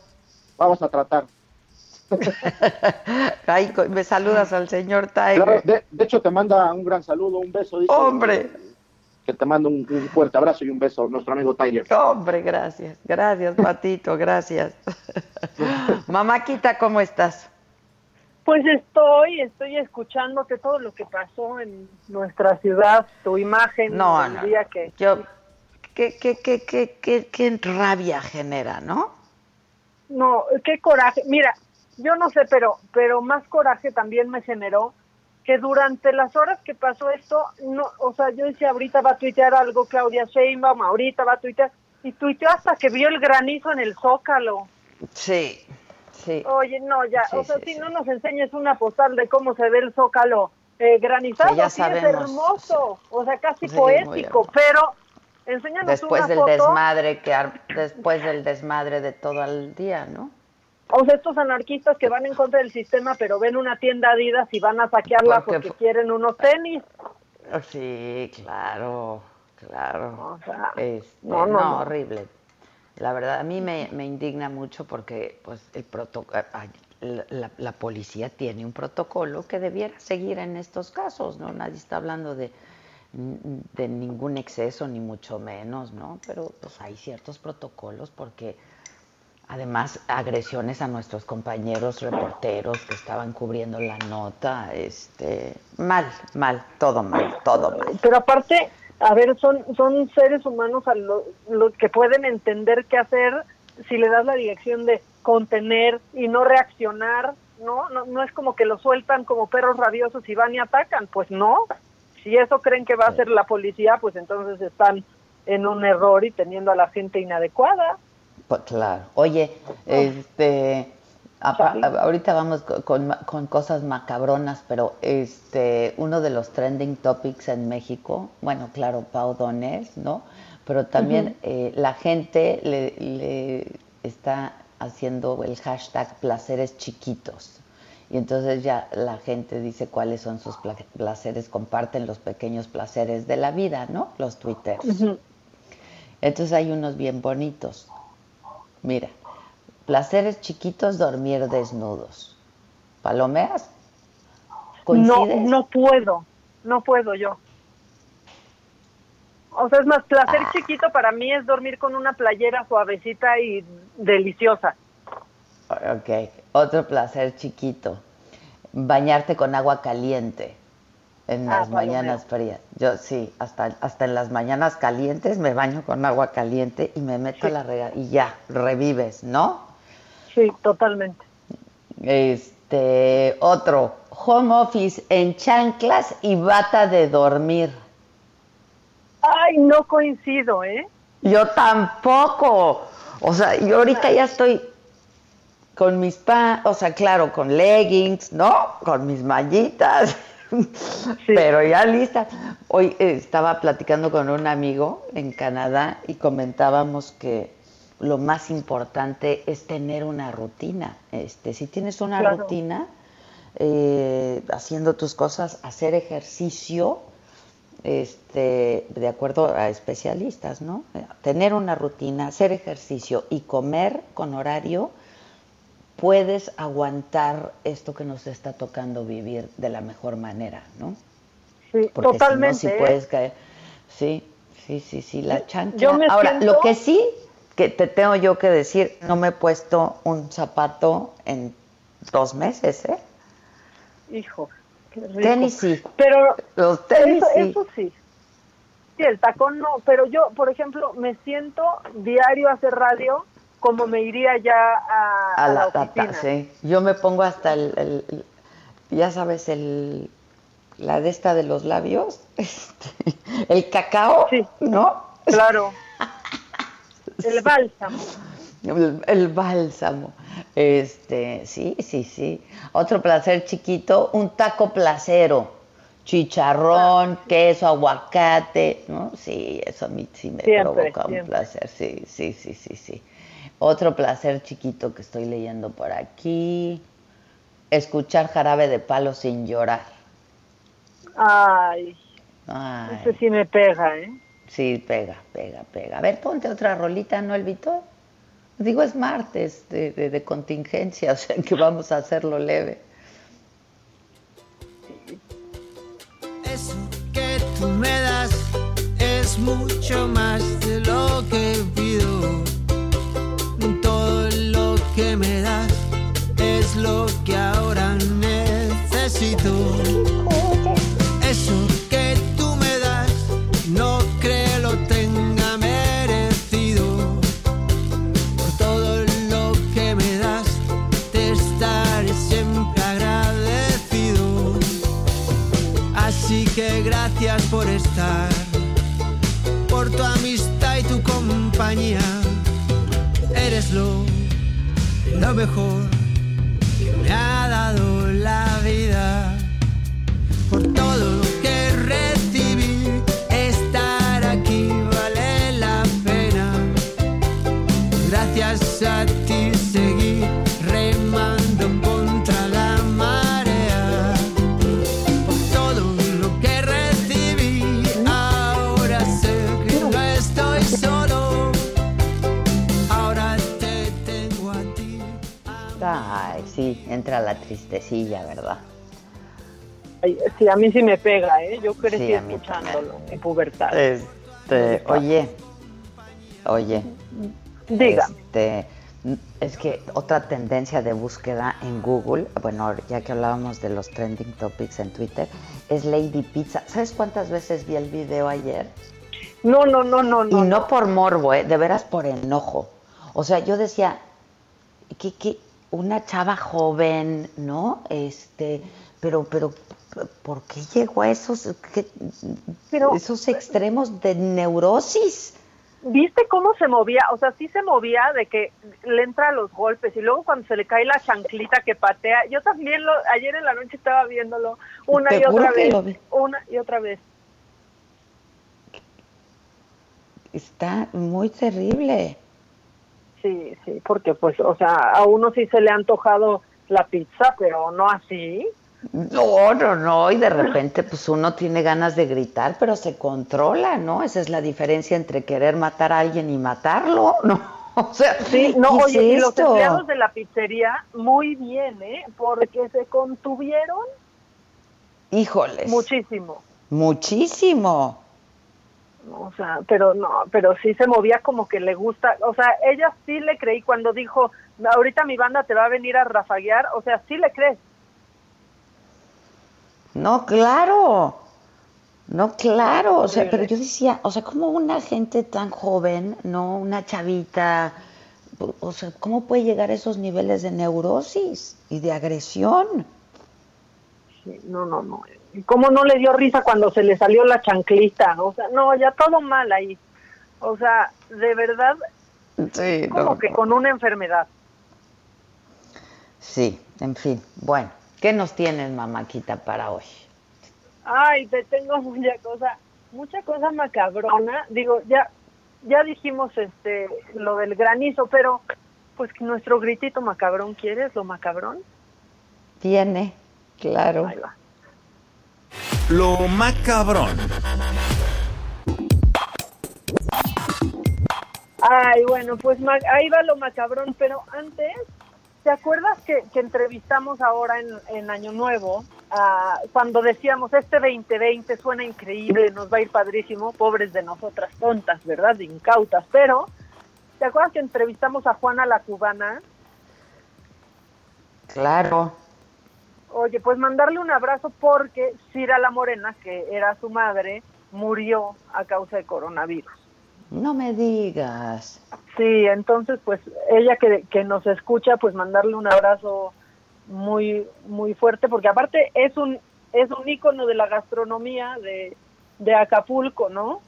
vamos a tratar. me saludas al señor Tiger. de, hecho, te manda un gran saludo, un beso. ¡Hombre! Que te mando un, fuerte abrazo y un beso, nuestro amigo Tiger. ¡Hombre, gracias! Gracias, Patito, gracias. Mamáquita, ¿cómo estás? Pues estoy, estoy escuchándote todo lo que pasó en nuestra ciudad, tu imagen, no, el día que... Yo, qué, qué, qué, qué, qué rabia genera, ¿no? No, qué coraje. Mira, yo no sé, pero, pero más coraje también me generó que durante las horas que pasó esto, no, o sea, yo decía, ahorita va a tuitear algo Claudia Sheinbaum, ahorita va a tuitear, y tuiteó hasta que vio el granizo en el Zócalo. Sí, sí. Oye, no, ya, o sea, si no nos enseñes una postal de cómo se ve el Zócalo eh, granizado, sí, es hermoso, o sea, casi poético, pero Enséñanos después del desmadre que después del desmadre de todo el día, ¿no? O sea, estos anarquistas que van en contra del sistema, pero ven una tienda Adidas y van a saquearla porque, quieren unos tenis. Sí, claro, claro. Este, no, no, horrible. La verdad, a mí me, me indigna mucho porque pues el protocolo, la, la, policía tiene un protocolo que debiera seguir en estos casos, ¿no? Nadie está hablando de de ningún exceso, ni mucho menos, ¿no? Pero pues hay ciertos protocolos porque además agresiones a nuestros compañeros reporteros que estaban cubriendo la nota, este, mal, mal, todo mal, todo mal. Pero aparte, a ver, son, son seres humanos a los que pueden entender qué hacer si le das la dirección de contener y no reaccionar, ¿no? No, no es como que lo sueltan como perros rabiosos y van y atacan, pues no, si eso creen que va a ser la policía, pues entonces están en un error y teniendo a la gente inadecuada. Pues claro. Oye, este, ahorita vamos con, con, cosas macabronas, pero este, uno de los trending topics en México, bueno, claro, Pau Donés, ¿no? Pero también eh, la gente le, le está haciendo el hashtag placeres chiquitos. Y entonces ya la gente dice cuáles son sus placeres, comparten los pequeños placeres de la vida, ¿no? Los twitters. Entonces hay unos bien bonitos. Mira, placeres chiquitos, dormir desnudos. ¿Palomeas? No, no puedo, no puedo yo. O sea, es más, placer ah. chiquito para mí es dormir con una playera suavecita y deliciosa. Ok, otro placer chiquito, bañarte con agua caliente en ah, las mañanas frías. Yo sí, hasta, hasta en las mañanas calientes me baño con agua caliente y me meto a la rega y ya, revives, ¿no? Sí, totalmente. Este, otro, home office en chanclas y bata de dormir. Ay, no coincido, ¿eh? Yo tampoco. O sea, yo ahorita ya estoy con mis pa, o sea, claro, con leggings, ¿no? Con mis mallitas. Pero ya lista. Hoy eh, estaba platicando con un amigo en Canadá y comentábamos que lo más importante es tener una rutina. Este, si tienes una rutina, eh, haciendo tus cosas, hacer ejercicio, este, de acuerdo a especialistas, ¿no? Tener una rutina, hacer ejercicio y comer con horario, puedes aguantar esto que nos está tocando vivir de la mejor manera, ¿no? Sí, totalmente. Si puedes caer. Sí, sí, sí, sí, la chancla. Ahora, lo que sí que te tengo yo que decir, no me he puesto un zapato en dos meses, ¿eh? Hijo, qué rico. Tenis sí. Pero los tenis eso, eso sí. Sí, el tacón no, pero yo, por ejemplo, me siento diario a hacer radio como me iría ya a, la, oficina. sí. Yo me pongo hasta el, ya sabes, el la de esta de los labios, este, el cacao, sí. ¿no? Claro. El bálsamo. El, bálsamo. Este, sí, sí, sí. Otro placer chiquito, un taco placero. Chicharrón, ah. queso, aguacate, ¿no? Sí, eso a mí sí me provoca un placer. Sí, sí, sí, sí, sí. Otro placer chiquito que estoy leyendo por aquí. Escuchar jarabe de palo sin llorar. Ay. Ay. Ese sí me pega, ¿eh? Sí, pega, pega, pega. A ver, ponte otra rolita, ¿no, Elvito? Digo, es martes de, de, de contingencia, o sea que vamos a hacerlo leve. Eso que tú me das es mucho más de lo que compañía. Eres lo lo mejor entra la tristecilla, ¿verdad? Ay, sí, a mí sí me pega, ¿eh? Yo crecí Sí, escuchándolo en pubertad. Este, oye, oye. Diga. Este, es que otra tendencia de búsqueda en Google, bueno, ya que hablábamos de los trending topics en Twitter, es Lady Pizza. ¿Sabes cuántas veces vi el video ayer? No, no, no, no, no. Y no por morbo, ¿eh? de veras por enojo. O sea, yo decía, que, que una chava joven, ¿no? Este, pero, pero, ¿por qué llegó a esos, qué- esos extremos de neurosis? ¿Viste cómo se movía? O sea, sí se movía de que le entra a los golpes y luego cuando se le cae la chanclita que patea. Yo también lo, ayer en la noche estaba viéndolo una y otra vez. vi. Una y otra vez. Está muy terrible. Sí, sí, porque pues, o sea, a uno sí se le ha antojado la pizza, pero no así. No, no, no, y de repente pues uno tiene ganas de gritar, pero se controla, ¿no? Esa es la diferencia entre querer matar a alguien y matarlo, ¿no? O sea, Sí, no, ¿qué es oye, y los empleados de la pizzería, muy bien, ¿eh? Porque se contuvieron Híjoles, muchísimo. muchísimo. O sea, pero no, pero sí se movía como que le gusta, o sea, ella sí le creí cuando dijo, ahorita mi banda te va a venir a rafaguear, o sea, sí le crees. No, claro. No, claro. O sea, pero yo decía, o sea, como una gente tan joven, ¿no? Una chavita, o sea, ¿cómo puede llegar a esos niveles de neurosis y de agresión? Sí, no, no, no. ¿Y cómo no le dio risa cuando se le salió la chanclita? O sea, no, ya todo mal ahí. O sea, de verdad, Sí, como no, que con una enfermedad. Sí, en fin. Bueno, ¿qué nos tienes, mamáquita, para hoy? Ay, te tengo mucha cosa, mucha cosa macabrona. Digo, ya, ya dijimos este lo del granizo, pero pues nuestro gritito macabrón, ¿quieres lo macabrón? Tiene, claro. Ahí va. Lo macabrón. Ay, bueno, pues ahí va lo macabrón, pero antes, ¿te acuerdas que, que entrevistamos ahora en, en Año Nuevo? ah, cuando decíamos, este 2020 suena increíble, nos va a ir padrísimo, pobres de nosotras tontas, ¿verdad? Incautas, pero, ¿te acuerdas que entrevistamos a Juana la cubana? Claro. Oye, pues mandarle un abrazo porque Cira la Morena, que era su madre, murió a causa de coronavirus. No me digas. Sí, entonces pues ella que, que nos escucha, pues mandarle un abrazo muy muy fuerte porque aparte es un es un ícono de la gastronomía de, de Acapulco, ¿no?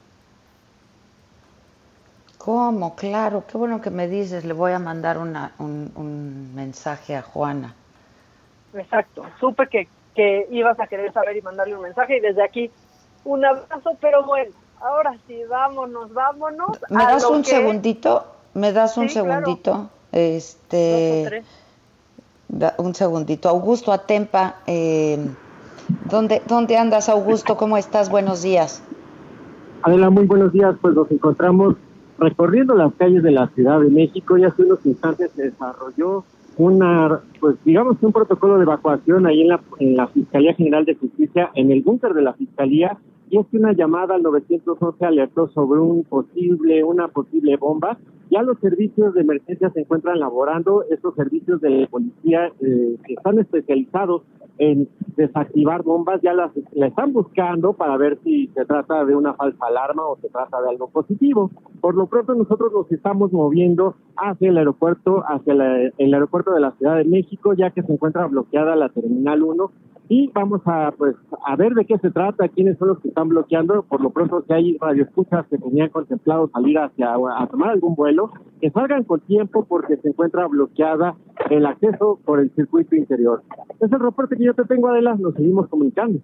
¿Cómo? Claro, qué bueno que me dices. Le voy a mandar una, un, un mensaje a Juana. Exacto. Supe que, que ibas a querer saber y mandarle un mensaje y desde aquí un abrazo, pero bueno, ahora sí, vámonos, vámonos. ¿Me das un que- segundito? ¿Me das un Sí, claro. segundito? Dos o Este, da- un segundito. Augusto Atempa, eh, ¿dónde, ¿dónde andas, Augusto? ¿Cómo estás? Buenos días. Adela, muy buenos días. Pues nos encontramos recorriendo las calles de la Ciudad de México y hace unos instantes se desarrolló una, pues digamos que un protocolo de evacuación ahí en la, en la Fiscalía General de Justicia, en el búnker de la Fiscalía, y es que una llamada al 911 alertó sobre un posible, una posible bomba. Ya los servicios de emergencia se encuentran laborando, estos servicios de policía eh, que están especializados en desactivar bombas, ya las la están buscando para ver si se trata de una falsa alarma o se trata de algo positivo. Por lo pronto nosotros nos estamos moviendo hacia el aeropuerto, hacia la- el aeropuerto de la Ciudad de México, ya que se encuentra bloqueada la Terminal 1 y vamos a pues a ver de qué se trata, quiénes son los que están bloqueando. Por lo pronto, si hay radioescuchas que tenían contemplado salir hacia a tomar algún vuelo, que salgan con tiempo porque se encuentra bloqueada el acceso por el circuito interior. Es el reporte que yo te tengo, Adela. Nos seguimos comunicando.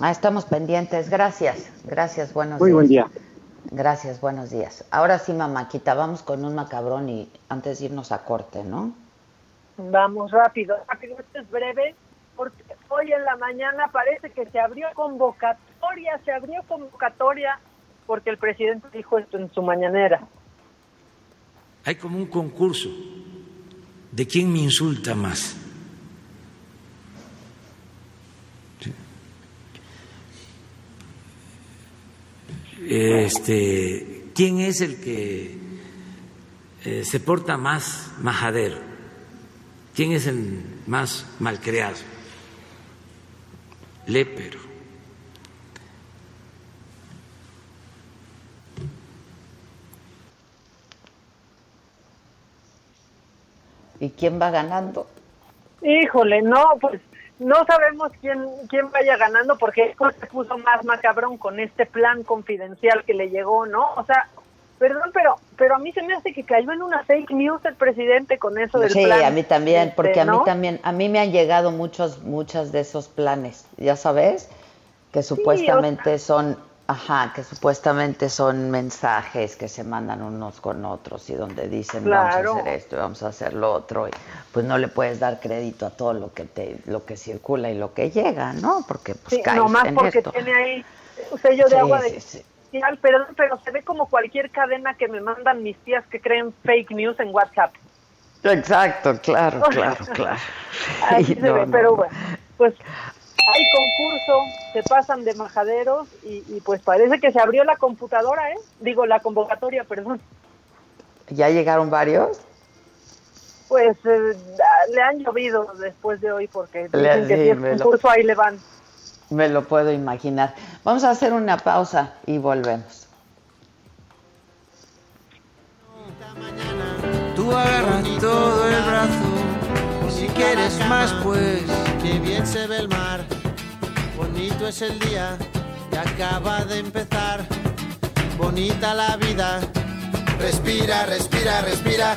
Ah, estamos pendientes. Gracias. Gracias, buenos Muy días. buen día. Gracias, buenos días. Ahora sí, mamáquita, vamos con un macabrón y antes de irnos a corte, ¿no? Vamos rápido, rápido, esto es breve, porque hoy en la mañana parece que se abrió convocatoria, se abrió convocatoria, porque el presidente dijo esto en su mañanera. Hay como un concurso de quién me insulta más. Este, ¿quién es el que eh, se porta más majadero? ¿Quién es el más malcriado? Lépero. ¿Y quién va ganando? Híjole, no, pues no sabemos quién, quién vaya ganando, porque esto se puso más macabrón con este plan confidencial que le llegó, ¿no? O sea, perdón, pero pero a mí se me hace que cayó en una fake news el presidente con eso del Sí, plan. a mí también, este, porque a mí ¿no? también, a mí me han llegado muchos, muchas de esos planes, ya sabes, que supuestamente son, ajá, que supuestamente son mensajes que se mandan unos con otros y donde dicen vamos a hacer esto y vamos a hacer lo otro y pues no le puedes dar crédito a todo lo que te, lo que circula y lo que llega, ¿no? Porque pues Sí, caes nomás en porque esto. tiene ahí un sello de Sí, agua de sí. cristal, pero, pero se ve como cualquier cadena que me mandan mis tías que creen fake news en WhatsApp. Exacto, claro, claro, claro. Sí, se no, ve, no, pero no. bueno, pues hay concurso, se pasan de majaderos y, y pues parece que se abrió la computadora, ¿eh? Digo, la convocatoria, perdón. ¿Ya llegaron varios? Pues eh, le han llovido después de hoy porque Le- dicen que sí, si es lo- concurso ahí le van. Me lo puedo imaginar. Vamos a hacer una pausa y volvemos. Tú agarras todo el brazo. Si quieres más, pues qué bien se ve el mar. Bonito es el día que acaba de empezar. bonita la vida. Respira, respira, respira.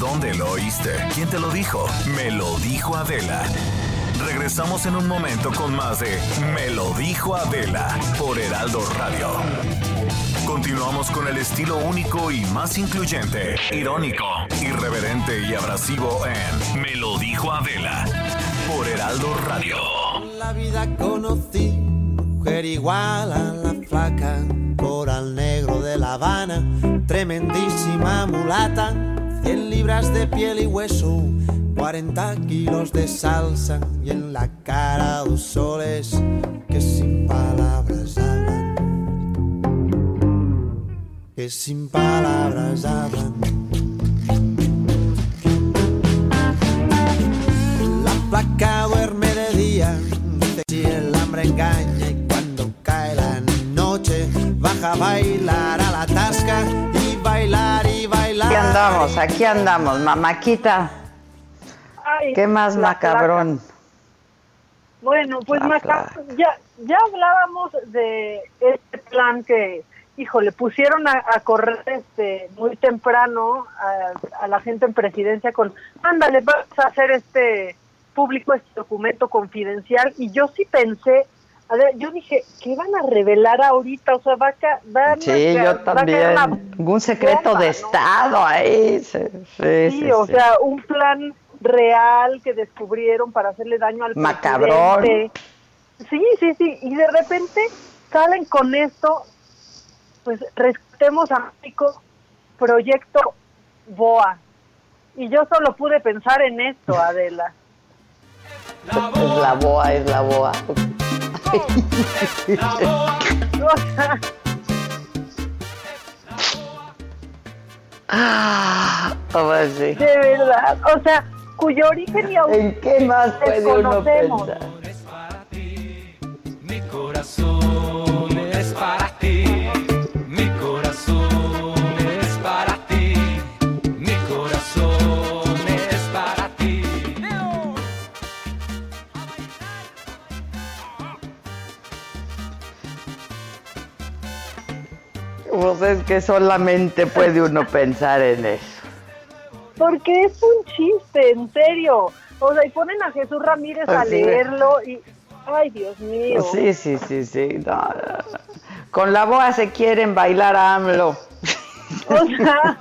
¿Dónde lo oíste? ¿Quién te lo dijo? Me lo dijo Adela. Regresamos en un momento con más de Me lo dijo Adela por Heraldo Radio. Continuamos con el estilo único y más incluyente, irónico, irreverente y abrasivo en Me lo dijo Adela por Heraldo Radio. la vida conocí mujer igual a la flaca, coral negro de La Habana, tremendísima mulata, 100 libras de piel y hueso, 40 kilos de salsa y en la cara dos soles que sin palabras hablan, que sin palabras hablan. La placa duerme de día, dice si el hambre engaña y cuando cae la noche baja a bailar a la tasca andamos, aquí andamos, mamáquita. Ay, ¿Qué más macabrón? Bueno, pues La Maca, ya, ya hablábamos de este plan que, híjole, pusieron a, a correr este muy temprano a, a la gente en presidencia con, ándale, vamos a hacer este público este documento confidencial y yo sí pensé, a ver, yo dije, ¿qué van a revelar ahorita? O sea, va a, ca- van a Sí, yo va también. Algún secreto de Estado ahí. Sí, sí, Sí, sí, o sea, un plan real que descubrieron para hacerle daño al Macabrón. presidente. Sí, sí, sí, y de repente salen con esto, pues rescatemos a México, proyecto BOA. Y yo solo pude pensar en esto, Adela. Es la boa, es la boa. O sea, Ah, pues sí. de verdad, o sea, cuyo origen y autor ¿En qué más puede uno desconocemos. pensar? Mi corazón es para Pues es que solamente puede uno pensar en eso. Porque es un chiste, en serio. O sea, y ponen a Jesús Ramírez a Así es. leerlo y... Ay, Dios mío. Sí, sí, sí, sí. no, no, no. Con la boa se quieren bailar a AMLO. O sea,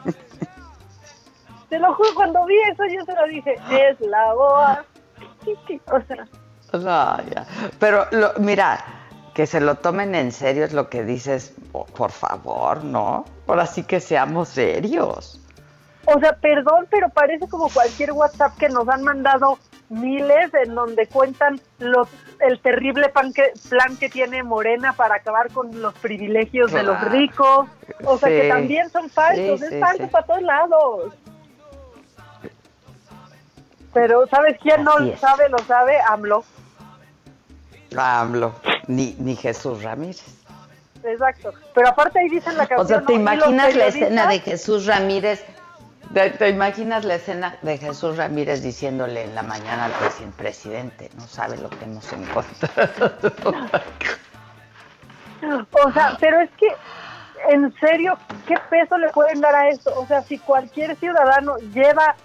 te lo juro, cuando vi eso yo se lo dije, es la boa. O sea, No, ya. Pero lo- mira, que se lo tomen en serio es lo que dices, po- por favor, ¿no? Ahora sí que seamos serios. o sea, perdón, pero parece como cualquier WhatsApp que nos han mandado miles en donde cuentan los, el terrible plan que, plan que tiene Morena para acabar con los privilegios de los ricos. O sea, que también son falsos, Sí, es sí, falso para todos lados. Pero ¿sabes quién no Así es. sabe? Lo sabe AMLO. AMLO, ni, ni Jesús Ramírez. Exacto. Pero aparte ahí dicen la canción. O sea, ¿te imaginas la escena de Jesús Ramírez? ¿Te, te imaginas la escena de Jesús Ramírez diciéndole en la mañana al presi- presidente? No sabe lo que hemos encontrado. O sea, pero es que, en serio, ¿qué peso le pueden dar a esto? O sea, si cualquier ciudadano lleva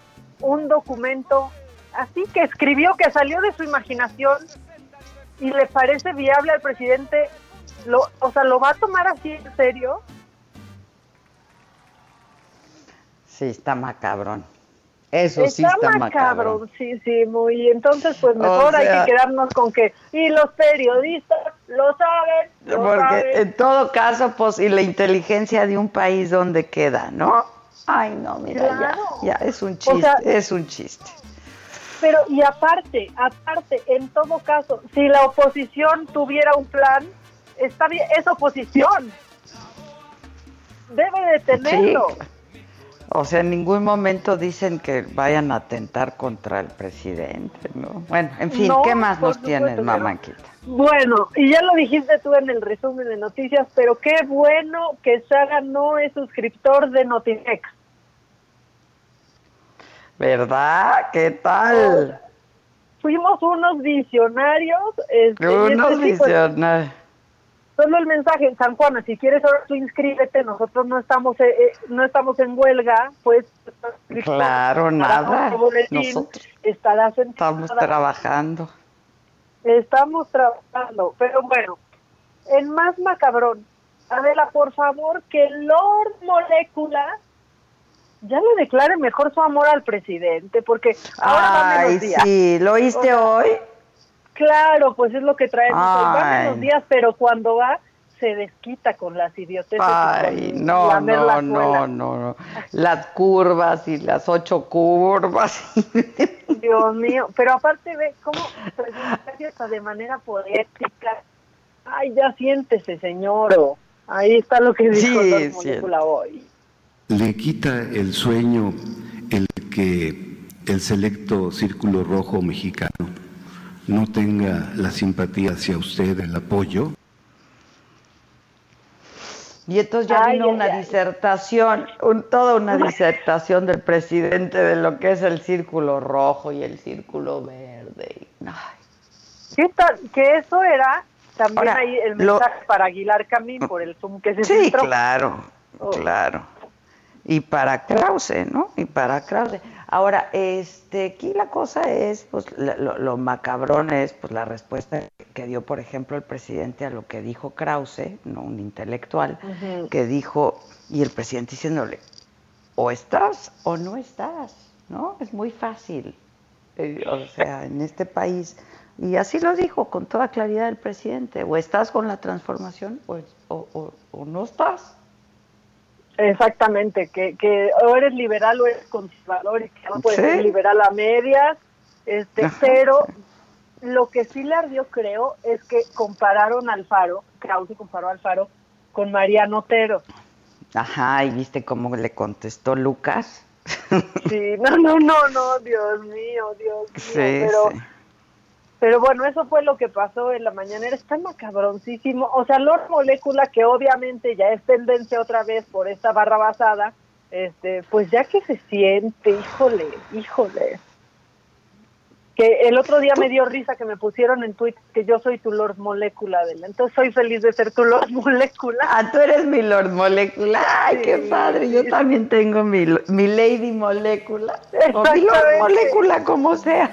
un documento así que escribió, que salió de su imaginación y le parece viable al presidente, lo, o sea, ¿lo va a tomar así en serio? Sí, está macabrón. Eso sí está macabrón. macabrón, sí, sí, muy. Entonces, pues mejor O hay que quedarnos con que, y los periodistas lo saben, lo Porque saben. en todo caso, pues, y la inteligencia de un país donde queda, ¿no? Ay, no, mira, Claro. ya, ya es un O chiste, sea- es un chiste. Pero, y aparte, aparte, en todo caso, si la oposición tuviera un plan, está bien, es oposición. Debe de tenerlo. Sí. O sea, en ningún momento dicen que vayan a atentar contra el presidente, ¿no? Bueno, en fin, No, ¿qué más nos tienes, mamanquita? Bueno, y ya lo dijiste tú en el resumen de noticias, pero qué bueno que Saga no es suscriptor de Notimex. ¿Verdad? ¿Qué tal? Fuimos unos visionarios. Este, Unos visionarios. Solo el mensaje, San Juana, si quieres ahora tú inscríbete, nosotros no estamos eh, eh, no estamos en huelga, pues Claro, nada. Nosotros estarás en estamos trabajando. Estamos trabajando, pero bueno, en más macabrón, Adela, por favor, que Lord Molécula ya le declare mejor su amor al presidente, porque ahora va Ay, menos días. sí, ¿lo oíste O sea, hoy? Claro, pues es lo que traemos hoy. Va menos días, pero cuando va se desquita con las idioteces. Ay, con no, la no, no, no, no. Las curvas y las ocho curvas. Dios mío, pero aparte ve cómo presenta casi hasta de manera poética. Ay, ya siéntese, señor. Ahí está lo que dijo Sí, sí. Molécula hoy. Le quita el sueño el que el selecto círculo rojo mexicano no tenga la simpatía hacia usted, el apoyo. Y entonces ya Ay, vino ay, una ay. disertación, un- toda una disertación del presidente de lo que es el círculo rojo y el círculo verde. Ay, ¿Qué tal? Que eso era también Ahora, ahí el lo- mensaje para Aguilar Camín por el Zoom que se Sí, filtró. claro, Oh. claro. Y para Krause, ¿no? Y para Krause. Ahora, este, aquí la cosa es, pues, lo, lo macabrón es, pues, la respuesta que dio, por ejemplo, el presidente a lo que dijo Krause, ¿no? Un intelectual, que dijo, y el presidente diciéndole, o estás o no estás, ¿no? Es muy fácil. Eh, o sea, en este país. Y así lo dijo con toda claridad el presidente, o estás con la transformación o, o, o- o no estás. Exactamente, que, que o eres liberal o eres conservador y que no puedes Sí. ser liberal a medias, este, Ajá. pero lo que sí le ardió, creo, es que compararon al Faro, Krause comparó al Faro con Mariano Otero. Ajá, y viste cómo le contestó Lucas. Sí, no, no, no, no, Dios mío, Dios mío, Sí, pero, sí. Pero bueno, eso fue lo que pasó en la mañanera, está macabroncísimo, o sea, Lord Molécula, que obviamente ya es tendencia otra vez por esta barra basada, este, pues ya que se siente, híjole, híjole. Que el otro día me dio risa que me pusieron en Twitter que yo soy tu Lord Molécula, Adela. Entonces soy feliz de ser tu Lord Molécula. Ah, tú eres mi Lord Molécula. Ay, qué Sí. padre. Yo también tengo mi, mi Lady Molécula. O mi Lord. Molécula, como sea.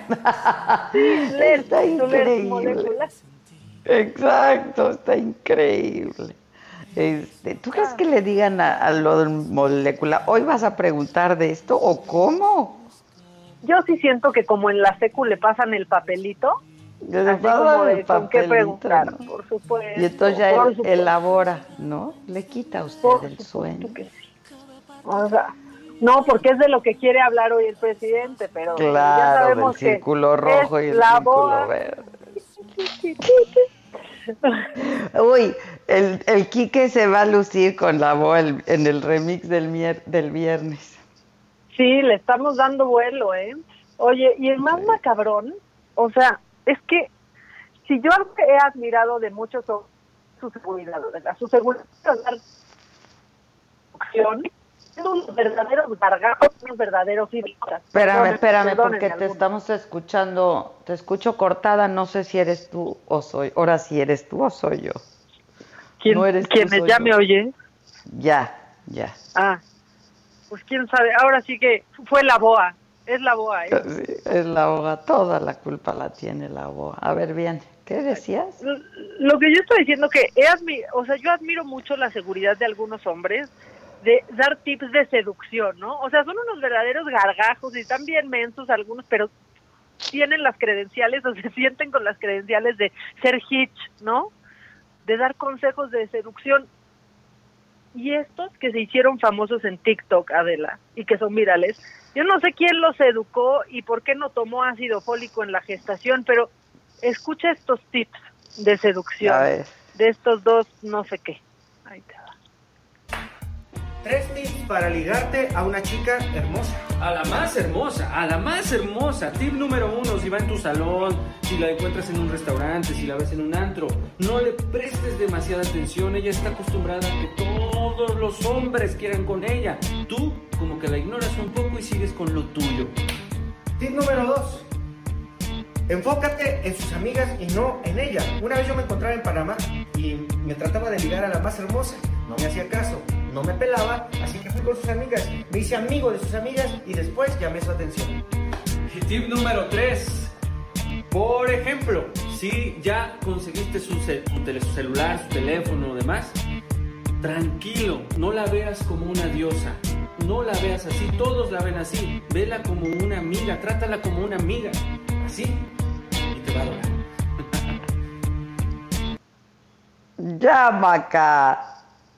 está tú Lord increíble. Exacto, está increíble. Este, ¿Tú crees que le digan a, a Lord Molécula, hoy vas a preguntar de esto o cómo? Yo sí siento que como en la secu le pasan el papelito, Le de el con qué papelito, preguntar, ¿no? por supuesto. Y entonces ya él supuesto. elabora, ¿no? Le quita a usted Por el sueño. O sea, no, porque es de lo que quiere hablar hoy el presidente, pero ya Claro, sabemos del círculo que rojo y el la círculo verde. Uy, el, el Quique se va a lucir con la voz en el remix del, mier- del viernes. Sí, le estamos dando vuelo, ¿eh? Oye, y el más macabrón, o sea, es que si yo he admirado de muchos su seguridad, ¿verdad? Su seguridad son unos verdaderos gargajos, unos verdaderos idiotas. Espérame, espérame, porque te algunos. estamos escuchando, te escucho cortada, no sé si eres tú o soy, ahora sí eres tú o soy yo. ¿Quién- No eres tú, quienes soy ya yo. me oyen? Ya, ya. Ah, pues quién sabe, ahora sí que fue la boa, es la boa, ¿eh? Sí, es la boa, toda la culpa la tiene la boa. A ver, bien, ¿qué decías? Lo que yo estoy diciendo que he admi- o sea, yo admiro mucho la seguridad de algunos hombres de dar tips de seducción, ¿no? O sea, son unos verdaderos gargajos y están bien mensos algunos, pero tienen las credenciales o se sienten con las credenciales de ser hitch, ¿no? De dar consejos de seducción. Y estos que se hicieron famosos en TikTok, Adela, y que son virales, yo no sé quién los educó y por qué no tomó ácido fólico en la gestación, pero escucha estos tips de seducción de estos dos no sé qué. Ahí va. Tres tips para ligarte a una chica hermosa. A la más hermosa, a la más hermosa. Tip número uno, si va en tu salón, si la encuentras en un restaurante, si la ves en un antro, no le prestes demasiada atención. Ella está acostumbrada a que todos los hombres quieran con ella. Tú como que la ignoras un poco y sigues con lo tuyo. Tip número dos. Enfócate en sus amigas y no en ella. Una vez yo me encontraba en Panamá y me trataba de ligar a la más hermosa. No me hacía caso, no me pelaba, así que fui con sus amigas. Me hice amigo de sus amigas y después llamé su atención. Y tip número 3. Por ejemplo, si ya conseguiste su, su celular, su teléfono o demás, tranquilo, no la veas como una diosa. No la veas así, todos la ven así. Vela como una amiga, trátala como una amiga. Así, y te va a adorar. Ya, Maca.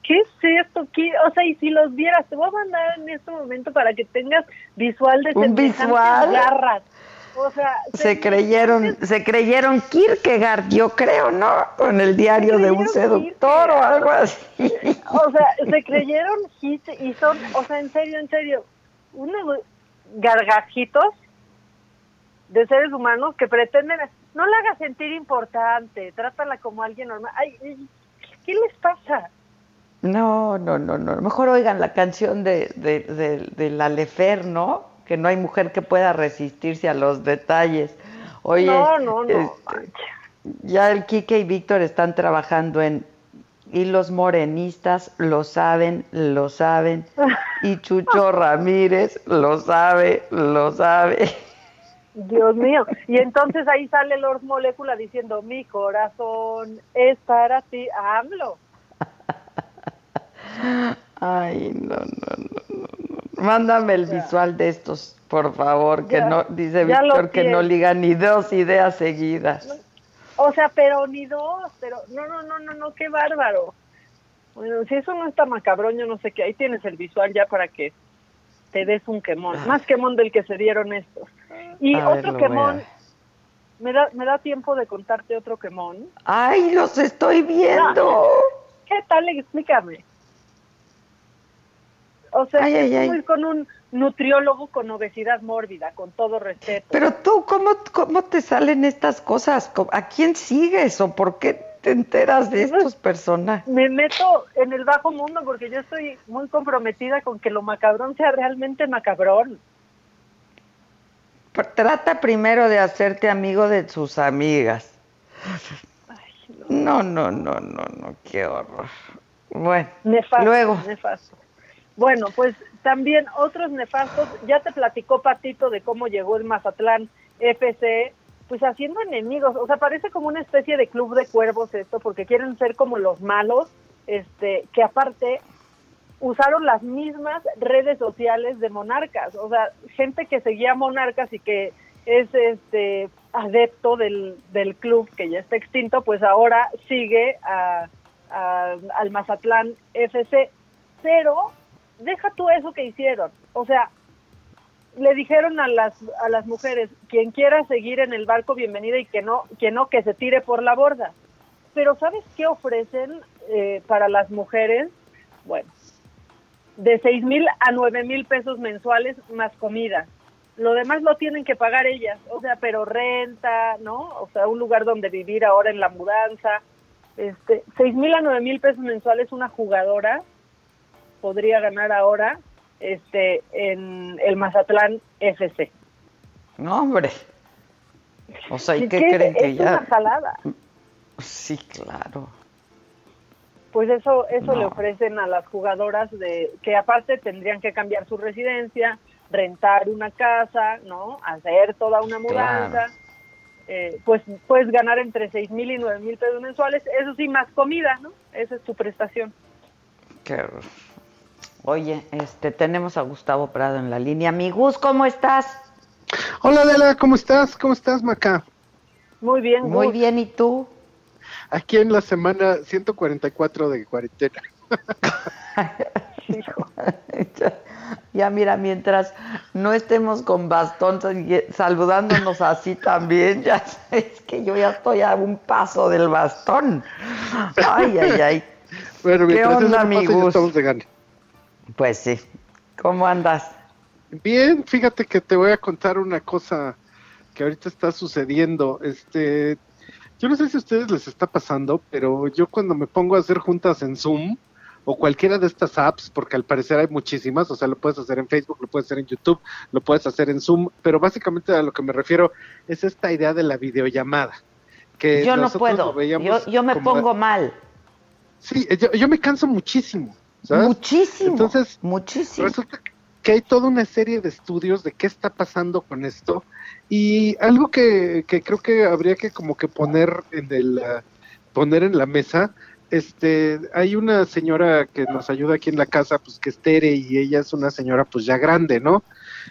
¿Qué es esto? ¿Qué? O sea, y si los vieras, te voy a mandar en este momento para que tengas visual de ¿Un visual? garras. O sea, Se creyeron, se creyeron Kierkegaard, yo creo, ¿no? Con el diario de un seductor o algo así. O sea, se creyeron hit y son, o sea, en serio, en serio, unos gargajitos de seres humanos que pretenden, no la hagas sentir importante, trátala como alguien normal. Ay, ¿qué les pasa? No, no, no, no. Mejor oigan la canción de, de, de, de la Lefer, ¿no? Que no hay mujer que pueda resistirse a los detalles. Oye, No, no, no, este, ya el Quique y Víctor están trabajando en y los morenistas lo saben, lo saben. Y Chucho Ramírez lo sabe, lo sabe. Dios mío. Y entonces ahí sale Lord Molecula diciendo, mi corazón es para ti, AMLO. Ay, no, no, no, no, no. Mándame el visual de estos, por favor, que Ya, no, dice Víctor que no liga ni dos ideas seguidas. O sea, pero ni dos, pero no, no, no, no, no, qué bárbaro. Bueno, si eso no está macabrón, yo no sé qué. Ahí tienes el visual ya para que te des un quemón. Más quemón del que se dieron estos. Y A otro quemón. ¿Me da, ¿Me da tiempo de contarte otro quemón? Ay, los estoy viendo. ¿Qué tal? Explícame. O sea, Ay, ay, con un nutriólogo con obesidad mórbida, con todo respeto. Pero tú, ¿cómo, ¿cómo te salen estas cosas? ¿Cómo- ¿A quién sigues o por qué te enteras de estos personajes? me meto en el bajo mundo porque yo estoy muy comprometida con que lo macabrón sea realmente macabrón. Trata primero de hacerte amigo de sus amigas. No, no, no, no, no, qué horror. Bueno, Nefasto, luego. nefasto. Bueno, pues también otros nefastos, ya te platicó Patito de cómo llegó el Mazatlán FC, pues haciendo enemigos, o sea, parece como una especie de club de cuervos esto, porque quieren ser como los malos, este, que aparte usaron las mismas redes sociales de monarcas, o sea, gente que seguía monarcas y que es este adepto del, del club que ya está extinto, pues ahora sigue a, al Mazatlán FC, pero deja tú eso que hicieron, o sea, le dijeron a las a las mujeres quien quiera seguir en el barco bienvenida y que no que no que se tire por la borda pero sabes qué ofrecen eh, para las mujeres bueno de seis mil a nueve mil pesos mensuales más comida. Lo demás lo tienen que pagar ellas o sea pero renta no o sea un lugar donde vivir ahora en la mudanza. Este seis mil a nueve mil pesos mensuales una jugadora podría ganar ahora este en el Mazatlán FC. No, hombre. O sea, ¿y qué que creen que es ya? una jalada. Sí, claro. Pues eso eso le ofrecen a las jugadoras de que aparte tendrían que cambiar su residencia, rentar una casa, ¿no? Hacer toda una mudanza. Claro. Eh, pues puedes ganar entre seis mil y nueve mil pesos mensuales, eso sí, más comida, ¿no? Esa es tu prestación. Qué. Oye, este, tenemos a Gustavo Prado en la línea. Mi Gus, ¿cómo estás? Hola Adela, ¿cómo estás? ¿Cómo estás, Maca? Muy bien, Muy Gus. bien, ¿y tú? Aquí en la semana 144 de cuarentena. ya, ya mira, mientras no estemos con bastón saludándonos así también, ya es que yo ya estoy a un paso del bastón. Ay, ay, ay. Bueno, ¿Qué mientras eso onda, no pase, ya amigos? estamos de gane. Pues sí. ¿Cómo andas? Bien, fíjate que te voy a contar una cosa que ahorita está sucediendo. Este, yo no sé si a ustedes les está pasando, pero yo cuando me pongo a hacer juntas en Zoom o cualquiera de estas apps, porque al parecer hay muchísimas, o sea, lo puedes hacer en Facebook, lo puedes hacer en YouTube, lo puedes hacer en Zoom, pero básicamente a lo que me refiero es esta idea de la videollamada. Que Yo no puedo. Yo, yo me como- pongo mal. Sí, yo, yo me canso muchísimo. ¿Sabes? Muchísimo. Entonces, muchísimo. resulta que hay toda una serie de estudios de qué está pasando con esto y algo que, que creo que habría que como que poner en el poner en la mesa este hay una señora que nos ayuda aquí en la casa pues que es Tere y ella es una señora pues ya grande no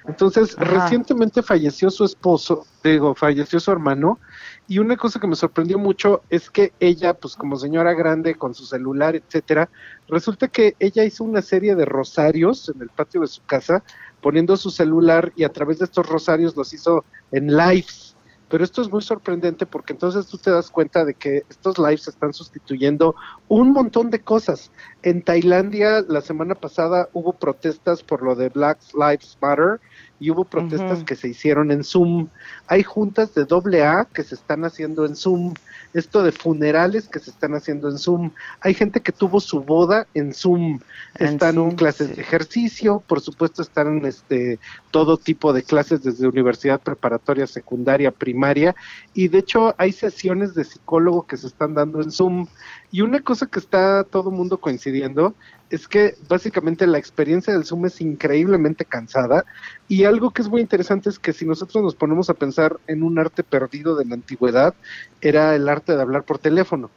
entonces Ajá. recientemente falleció su esposo digo falleció su hermano y una cosa que me sorprendió mucho es que ella, pues como señora grande con su celular, etcétera, resulta que ella hizo una serie de rosarios en el patio de su casa, poniendo su celular y a través de estos rosarios los hizo en lives. Pero esto es muy sorprendente porque entonces tú te das cuenta de que estos lives están sustituyendo un montón de cosas. En Tailandia la semana pasada hubo protestas por lo de Black Lives Matter y hubo protestas que se hicieron en Zoom. Hay juntas de doble A que se están haciendo en Zoom. Esto de funerales que se están haciendo en Zoom. Hay gente que tuvo su boda en Zoom. Están clases de ejercicio, por supuesto están este todo tipo de clases desde universidad preparatoria, secundaria, primaria y de hecho hay sesiones de psicólogo que se están dando en Zoom. Y una cosa que está todo el mundo coincidiendo es que básicamente la experiencia del Zoom es increíblemente cansada y algo que es muy interesante es que si nosotros nos ponemos a pensar en un arte perdido de la antigüedad, era el arte de hablar por teléfono.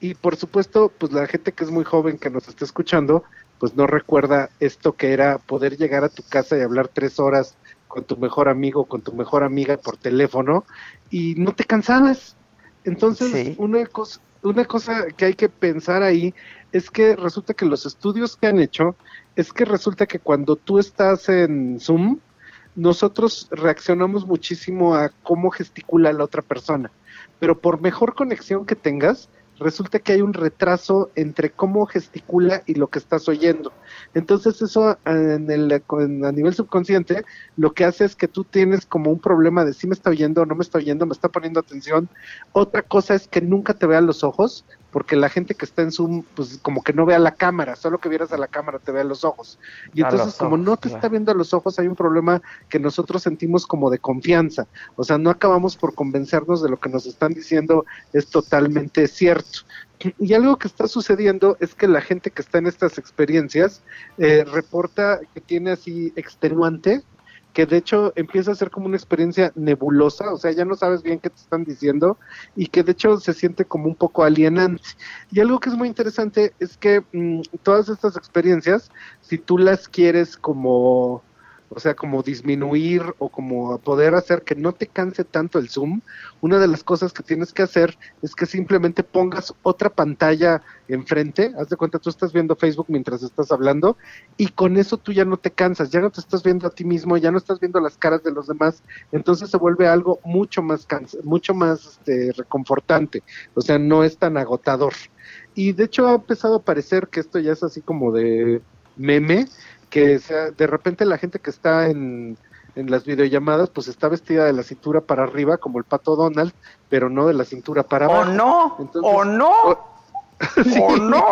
Y por supuesto, pues la gente que es muy joven que nos está escuchando, pues no recuerda esto que era poder llegar a tu casa y hablar tres horas con tu mejor amigo, con tu mejor amiga por teléfono y no te cansabas. Entonces, una cosa, una cosa que hay que pensar ahí es que resulta que los estudios que han hecho es que resulta que cuando tú estás en Zoom, nosotros reaccionamos muchísimo a cómo gesticula la otra persona, pero por mejor conexión que tengas, resulta que hay un retraso entre cómo gesticula y lo que estás oyendo. Entonces eso en el, a nivel subconsciente lo que hace es que tú tienes como un problema de si me está oyendo no me está oyendo, me está poniendo atención. Otra cosa es que nunca te vea los ojos, porque la gente que está en Zoom, pues como que no vea la cámara, solo que vieras a la cámara te vea los ojos. Y A entonces como ojos, no te claro. está viendo a los ojos, hay un problema que nosotros sentimos como de confianza. O sea, no acabamos por convencernos de lo que nos están diciendo es totalmente cierto. Y algo que está sucediendo es que la gente que está en estas experiencias eh, reporta que tiene así extenuante, que de hecho empieza a ser como una experiencia nebulosa, o sea, ya no sabes bien qué te están diciendo y que de hecho se siente como un poco alienante. Y algo que es muy interesante es que mm, todas estas experiencias, si tú las quieres como, o sea, como disminuir o como poder hacer que no te canse tanto el Zoom, una de las cosas que tienes que hacer es que simplemente pongas otra pantalla enfrente, haz de cuenta tú estás viendo Facebook mientras estás hablando y con eso tú ya no te cansas, ya no te estás viendo a ti mismo, ya no estás viendo las caras de los demás, entonces se vuelve algo mucho más mucho más este, reconfortante, o sea, no es tan agotador. Y de hecho ha empezado a parecer que esto ya es así como de meme, que sea, de repente la gente que está en, en las videollamadas pues está vestida de la cintura para arriba como el pato Donald, pero no de la cintura para ¿O abajo. no? Entonces- ¿O no? Sí. ¿O no?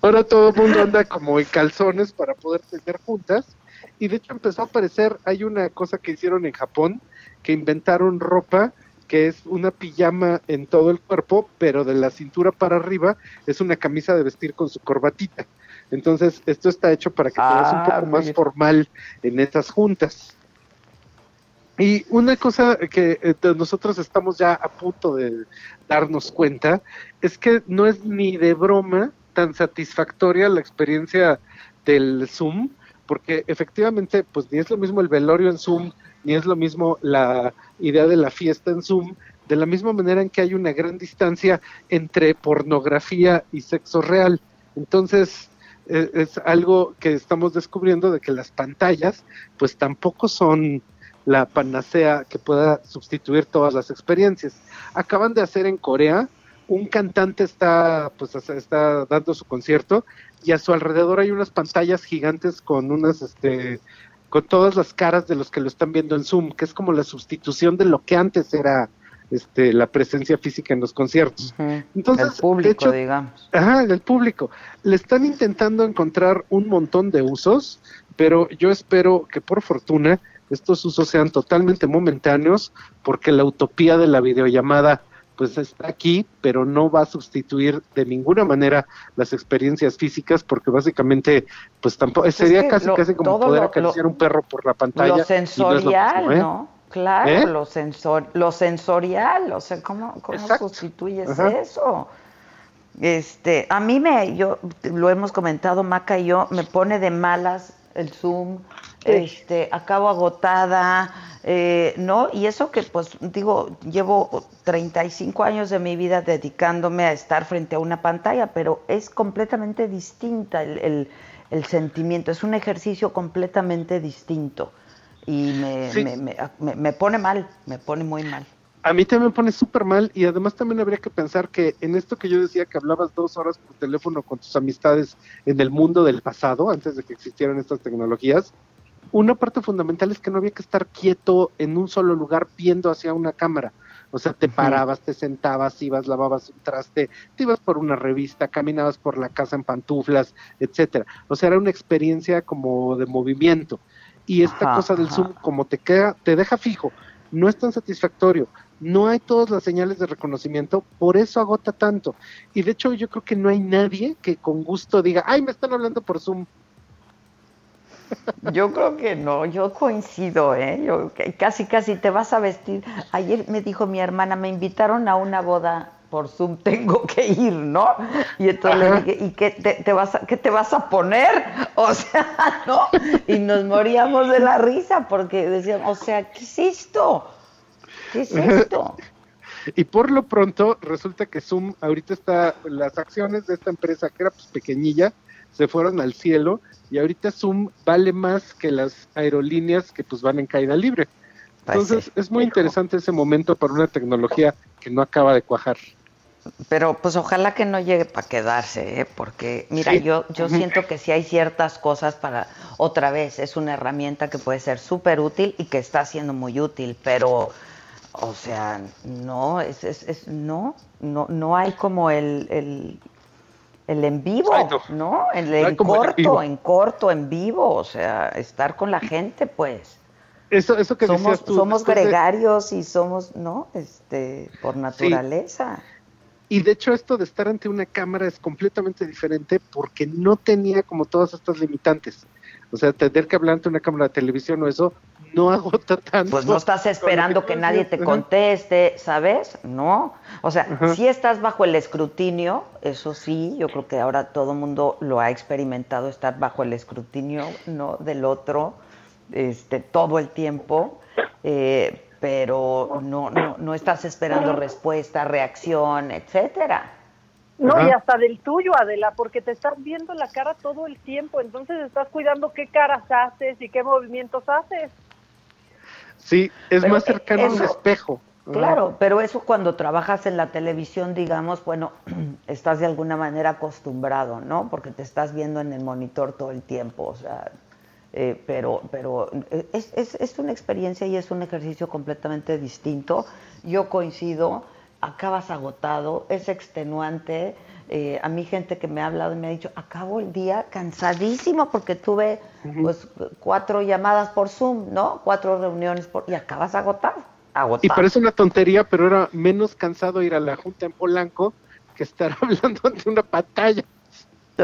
Ahora todo el mundo anda como en calzones para poder tener juntas. Y de hecho empezó a aparecer, hay una cosa que hicieron en Japón, que inventaron ropa que es una pijama en todo el cuerpo, pero de la cintura para arriba es una camisa de vestir con su corbatita. Entonces, esto está hecho para que te veas un Ah, poco más mira. formal en estas juntas. Y una cosa que eh, nosotros estamos ya a punto de darnos cuenta es que no es ni de broma tan satisfactoria la experiencia del Zoom, porque efectivamente, pues ni es lo mismo el velorio en Zoom, ni es lo mismo la idea de la fiesta en Zoom, de la misma manera en que hay una gran distancia entre pornografía y sexo real. Entonces, eh, es algo que estamos descubriendo de que las pantallas, pues tampoco son la panacea que pueda sustituir todas las experiencias. Acaban de hacer en Corea un cantante está, pues, está dando su concierto y a su alrededor hay unas pantallas gigantes con unas, este, con todas las caras de los que lo están viendo en Zoom, que es como la sustitución de lo que antes era este, la presencia física en los conciertos. Entonces, el público, de hecho, digamos. Ajá, el público. Le están intentando encontrar un montón de usos, pero yo espero que por fortuna estos usos sean totalmente momentáneos, porque la utopía de la videollamada pues está aquí, pero no va a sustituir de ninguna manera las experiencias físicas, porque básicamente, pues tampoco, sería casi lo- casi como poder lo- acariciar lo- un perro por la pantalla. Lo no lo sensorial, mismo, ¿eh? ¿no? Claro, ¿Eh? lo, sensor, lo sensorial, o sea, ¿cómo, cómo sustituyes Ajá. eso? Este, a mí me, yo, lo hemos comentado, Maca y yo, me pone de malas el Zoom, este, acabo agotada, eh, ¿no? Y eso que, pues, digo, llevo 35 años de mi vida dedicándome a estar frente a una pantalla, pero es completamente distinta el, el- el sentimiento, es un ejercicio completamente distinto. Y me, Sí. me, me- me- me pone mal, me pone muy mal. A mí también me pone súper mal y además también habría que pensar que en esto que yo decía que hablabas dos horas por teléfono con tus amistades en el mundo del pasado, antes de que existieran estas tecnologías, una parte fundamental es que no había que estar quieto en un solo lugar viendo hacia una cámara. O sea, te parabas, te sentabas, ibas, lavabas un traste, te ibas por una revista, caminabas por la casa en pantuflas, etcétera. O sea, era una experiencia como de movimiento. Y esta Ajá, cosa del ajá. Zoom, como te queda, te deja fijo, no es tan satisfactorio, no hay todas las señales de reconocimiento, por eso agota tanto. Y de hecho, yo creo que no hay nadie que con gusto diga, ay, me están hablando por Zoom. Yo creo que no, yo coincido, ¿eh? Yo, casi, casi te vas a vestir. Ayer me dijo mi hermana, me invitaron a una boda por Zoom, tengo que ir, ¿no? Y entonces le dije, ¿y qué te, te vas a, qué te vas a poner? O sea, ¿no? Y nos moríamos de la risa porque decíamos, o sea, ¿qué es esto? ¿Qué es esto? Y por lo pronto, resulta que Zoom ahorita está, las acciones de esta empresa, que era pues pequeñilla, se fueron al cielo y ahorita Zoom vale más que las aerolíneas que pues van en caída libre. Entonces sí. es muy interesante ese momento para una tecnología que no acaba de cuajar. Pero pues ojalá que no llegue para quedarse, ¿eh? porque mira, Sí. yo, yo siento que sí hay ciertas cosas para, otra vez, es una herramienta que puede ser súper útil y que está siendo muy útil, pero, o sea, no, es, es, es- no, no, no hay como el, el, el en vivo, Exacto. ¿no? El No en corto, en corto, en vivo, o sea, estar con la gente, pues. Eso, eso que Somos, decías tú. somos de- gregarios y somos, ¿no? Este, por naturaleza. Y de hecho esto de estar ante una cámara es completamente diferente porque no tenía como todas estas limitantes. O sea, tener que hablar ante una cámara de televisión o eso no agota tanto. Pues no estás esperando que nadie te conteste, ¿sabes? No. O sea, Ajá. si estás bajo el escrutinio, eso sí, yo creo que ahora todo mundo lo ha experimentado, estar bajo el escrutinio, ¿no? Del otro, este, todo el tiempo, eh, pero no, no, no estás esperando respuesta, reacción, etcétera. No, Ajá. y hasta del tuyo, Adela, porque te estás viendo la cara todo el tiempo, entonces estás cuidando qué caras haces y qué movimientos haces. Sí, es Pero más cercano a un eso- espejo. Claro, pero eso cuando trabajas en la televisión, digamos, bueno, estás de alguna manera acostumbrado, ¿no? Porque te estás viendo en el monitor todo el tiempo, o sea, eh, pero, pero eh, es, es, es una experiencia y es un ejercicio completamente distinto. Yo coincido, acabas agotado, es extenuante. eh, a mí gente que me ha hablado y me ha dicho, acabo el día cansadísimo porque tuve pues cuatro llamadas por Zoom, ¿no? Cuatro reuniones por y acabas agotado. Agotado. Y parece una tontería, pero era menos cansado ir a la junta en Polanco que estar hablando ante una pantalla.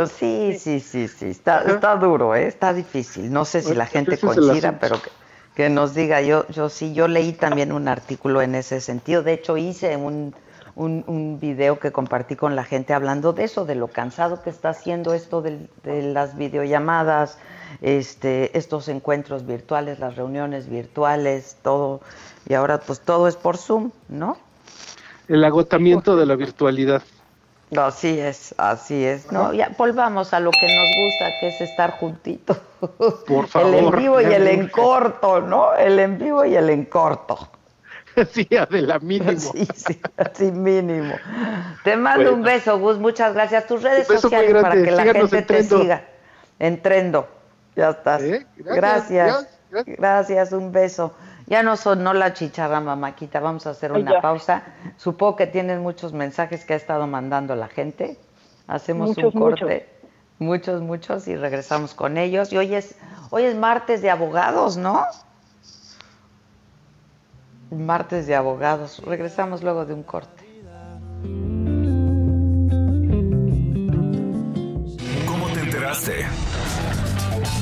Sí, sí, sí, sí, está, está duro, ¿eh? está difícil. No sé si la gente coincida, pero que, que nos diga. Yo, yo sí, yo leí también un artículo en ese sentido. De hecho, hice un, un, un video que compartí con la gente hablando de eso, de lo cansado que está haciendo esto del- de, las videollamadas, este, estos encuentros virtuales, las reuniones virtuales, todo. Y ahora, pues todo es por Zoom, ¿no? El agotamiento de la virtualidad. Así es, así es. No, ya volvamos a lo que nos gusta, que es estar juntitos. Por El en favor, vivo y el en corto, ¿no? El en vivo y el en corto. sí, Adela, mínimo. Sí, sí, así mínimo. Te mando Bueno. un beso, Gus, muchas gracias. Tus redes sociales para que la Síganos gente en te siga. En Ya estás. ¿Eh? Gracias. Gracias, Gracias. un beso. Ya no sonó la chicharra, mamáquita. Vamos a hacer una ya. pausa. Supongo que tienes muchos mensajes que ha estado mandando la gente. Hacemos Muchos, un corte. Muchos, muchos, y regresamos con ellos. Y hoy es, hoy es martes de abogados, ¿no? Martes de abogados. Regresamos luego de un corte. ¿Cómo te enteraste?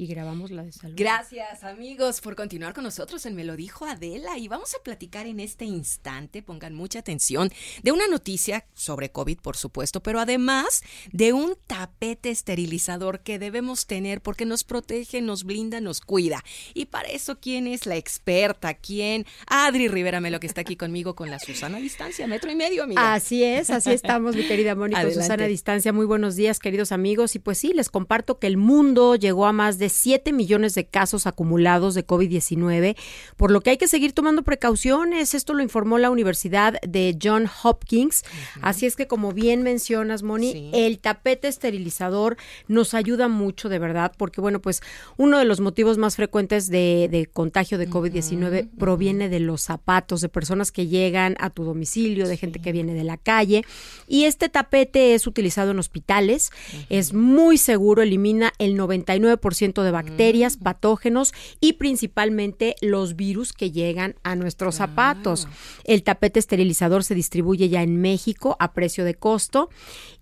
Y grabamos la de salud. Gracias amigos por continuar con nosotros en Me lo dijo Adela y vamos a platicar en este instante, pongan mucha atención, de una noticia sobre COVID por supuesto, pero además de un tapete esterilizador que debemos tener porque nos protege, nos blinda, nos cuida. Y para eso, ¿quién es la experta? ¿Quién? Adri Rivera Melo que está aquí conmigo con la Susana a distancia, metro y medio amiga. Así es, así estamos, mi querida Mónica Adelante. Susana a distancia. Muy buenos días, queridos amigos. Y pues sí, les comparto que el mundo llegó a más de 7 millones de casos acumulados de COVID-19, por lo que hay que seguir tomando precauciones. Esto lo informó la Universidad de John Hopkins. Así es que, como bien mencionas, Moni, el tapete esterilizador nos ayuda mucho, de verdad, porque, bueno, pues uno de los motivos más frecuentes de, de contagio de COVID-19 proviene de los zapatos, de personas que llegan a tu domicilio, de gente que viene de la calle. Y este tapete es utilizado en hospitales, es muy seguro, elimina el 99% de bacterias, patógenos y principalmente los virus que llegan a nuestros zapatos. El tapete esterilizador se distribuye ya en México a precio de costo.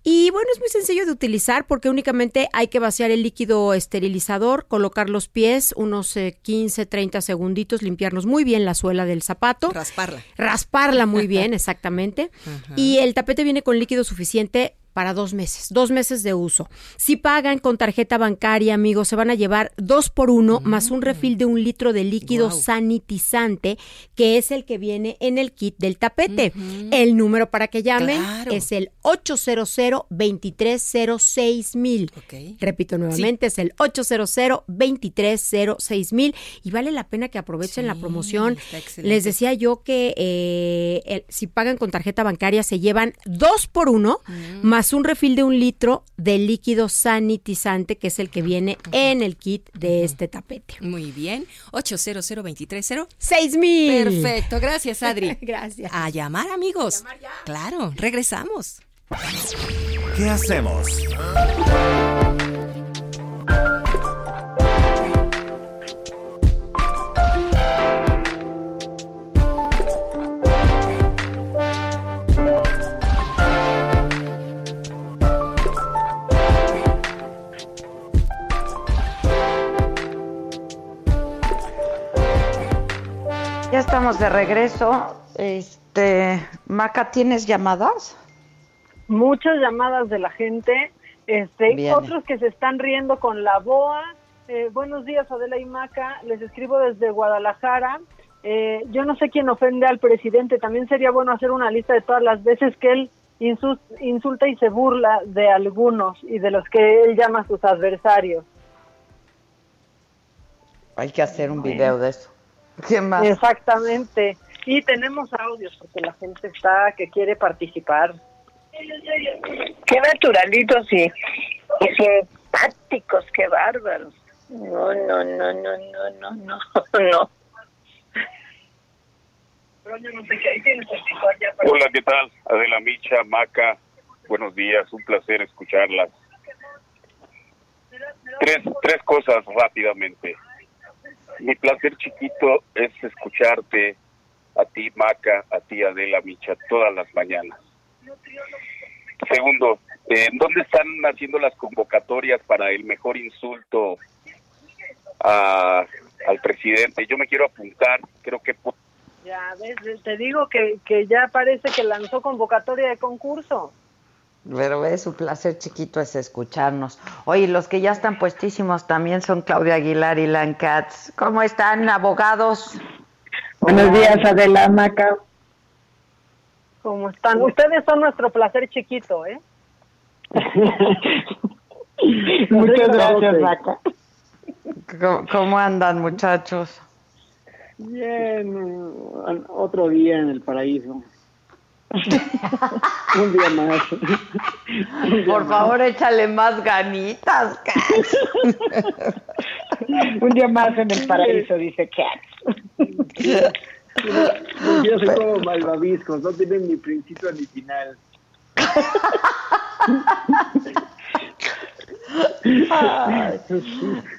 Y bueno, es muy sencillo de utilizar porque únicamente hay que vaciar el líquido esterilizador, colocar los pies unos eh, 15, 30 segunditos, limpiarnos muy bien la suela del zapato. Rasparla. Rasparla muy bien, exactamente. Y el tapete viene con líquido suficiente para dos meses, dos meses de uso. Si pagan con tarjeta bancaria, amigos, se van a llevar dos por uno más un refil de un litro de líquido sanitizante, que es el que viene en el kit del tapete. El número para que llamen Claro. es el 800 mil. Repito nuevamente, es el 800 mil y vale la pena que aprovechen la promoción. Les decía yo que eh, el- si pagan con tarjeta bancaria se llevan dos por uno Mm. más un refil de un litro de líquido sanitizante que es el que viene en el kit de este tapete. Muy bien. 800 230 ¡Seis mil! Perfecto, gracias Adri. Gracias. A llamar amigos. Claro, regresamos. ¿Qué hacemos? Ya estamos de regreso. Este, Maca, ¿tienes llamadas? Muchas llamadas de la gente, este, Viene. otros que se están riendo con la boa. Eh, buenos días, Adela y Maca. Les escribo desde Guadalajara. Eh, yo no sé quién ofende al presidente. También sería bueno hacer una lista de todas las veces que él insulta y se burla de algunos y de los que él llama sus adversarios. Hay que hacer un video de eso. ¿Quién más? Exactamente. Y tenemos audios porque la gente está que quiere participar. Qué naturalitos y, y simpáticos, qué bárbaros. No, no, no, no, no, no, no, no. Hola, ¿qué tal? Adela Micha, Maca, buenos días, un placer escucharlas. Tres, tres cosas rápidamente. Mi placer chiquito es escucharte a ti, Maca, a ti, Adela Micha, todas las mañanas. Segundo, eh, ¿dónde están haciendo las convocatorias para el mejor insulto a- al presidente? Yo me quiero apuntar, creo que Ya te digo que, que ya parece que lanzó convocatoria de concurso. Pero ve, su placer chiquito es escucharnos. Oye, los que ya están puestísimos también son Claudia Aguilar y Lan Katz. ¿Cómo están, abogados? Buenos días, Adela Maca. ¿Cómo están? Ustedes son nuestro placer chiquito, ¿eh? Muchas gracias, Maca. ¿Cómo, cómo andan, muchachos? Bien, otro día en el paraíso. Un día más. Un día Por más. favor, échale más ganitas, Katz. Un día más en el paraíso, dice Cat. Yo soy como malvaviscos, no tienen ni principio ni final. Ay,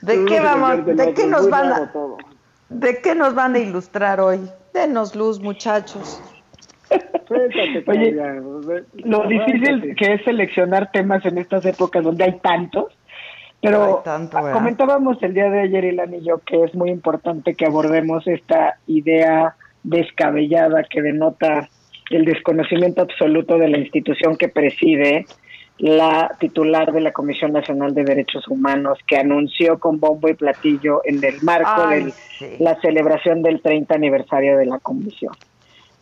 ¿De qué vamos? ¿De qué nos van a, de qué nos van a ilustrar hoy? Denos luz, muchachos. Oye, lo difícil que es seleccionar temas en estas épocas donde hay tantos, pero Hay tanto, ¿verdad? comentábamos el día de ayer, Ilan y yo, que es muy importante que abordemos esta idea descabellada que denota el desconocimiento absoluto de la institución que preside la titular de la Comisión Nacional de Derechos Humanos, que anunció con bombo y platillo en el marco Ay, de sí. la celebración del 30 aniversario de la comisión.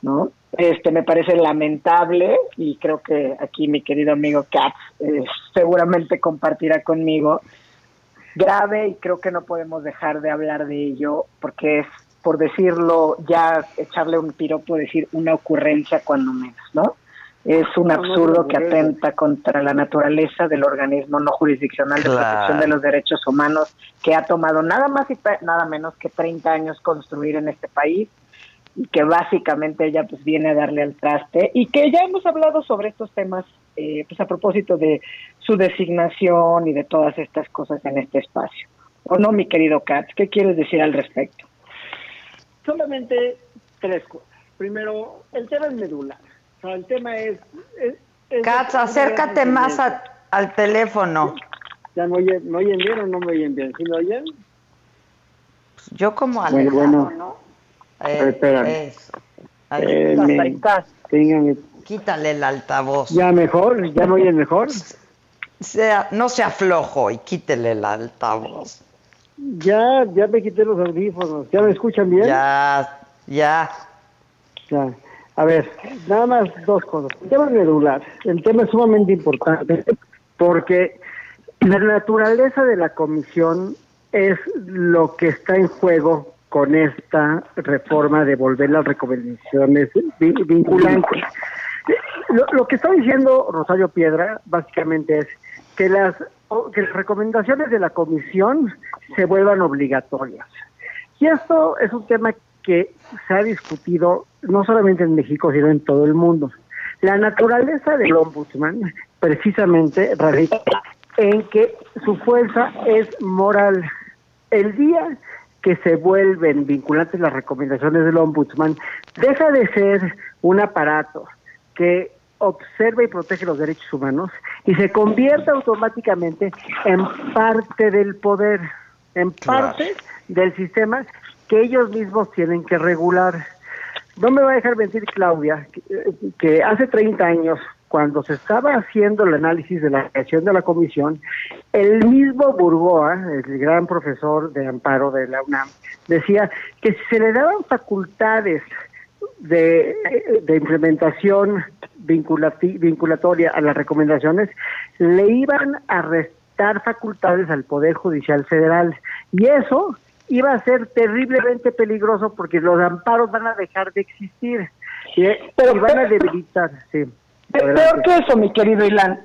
¿no? Este me parece lamentable y creo que aquí mi querido amigo Katz eh, seguramente compartirá conmigo grave y creo que no podemos dejar de hablar de ello porque es por decirlo ya echarle un piropo decir una ocurrencia cuando menos, ¿no? Es un absurdo que atenta contra la naturaleza del organismo no jurisdiccional de Claro. protección de los derechos humanos que ha tomado nada más y pe- nada menos que 30 años construir en este país y que básicamente ella pues viene a darle al traste y que ya hemos hablado sobre estos temas eh, pues a propósito de su designación y de todas estas cosas en este espacio. ¿O no, mi querido Katz? ¿Qué quieres decir al respecto? Solamente tres cosas. Primero, el tema es medular. O sea, el tema es... es- es- Katz, acércate más a- al teléfono. ¿Ya me oyen, me oyen bien o no me oyen bien? ¿Sí me oyen? Yo como Bueno, alejado, bueno. ¿no? Eh, Eh, me- Quítale el altavoz. ¿Ya mejor? ¿Ya me oyen mejor? Sea, no sea flojo y quítele el altavoz. Ya, ya me quité los audífonos. ¿Ya me escuchan bien? Ya, ya. Ya. A ver, nada más dos cosas. El tema medular. El tema es sumamente importante porque la naturaleza de la comisión es lo que está en juego con esta reforma de volver las recomendaciones vi- vinculantes. Lo, que está diciendo Rosario Piedra básicamente es que las, que las recomendaciones de la comisión se vuelvan obligatorias. Y esto es un tema que se ha discutido no solamente en México, sino en todo el mundo. La naturaleza del ombudsman precisamente radica en que su fuerza es moral. El día que se vuelven vinculantes las recomendaciones del ombudsman, deja de ser un aparato que observa y protege los derechos humanos y se convierte automáticamente en parte del poder, en parte del sistema que ellos mismos tienen que regular. No me va a dejar mentir Claudia, que, que hace 30 años, cuando se estaba haciendo el análisis de la creación de la comisión, el mismo Burgoa, el gran profesor de amparo de la UNAM, decía que si se le daban facultades de, de implementación vinculatoria a las recomendaciones, le iban a restar facultades al Poder Judicial Federal. Y eso iba a ser terriblemente peligroso porque los amparos van a dejar de existir y, y van a debilitar. Sí. Pe- Peor que eso, mi querido Ilan,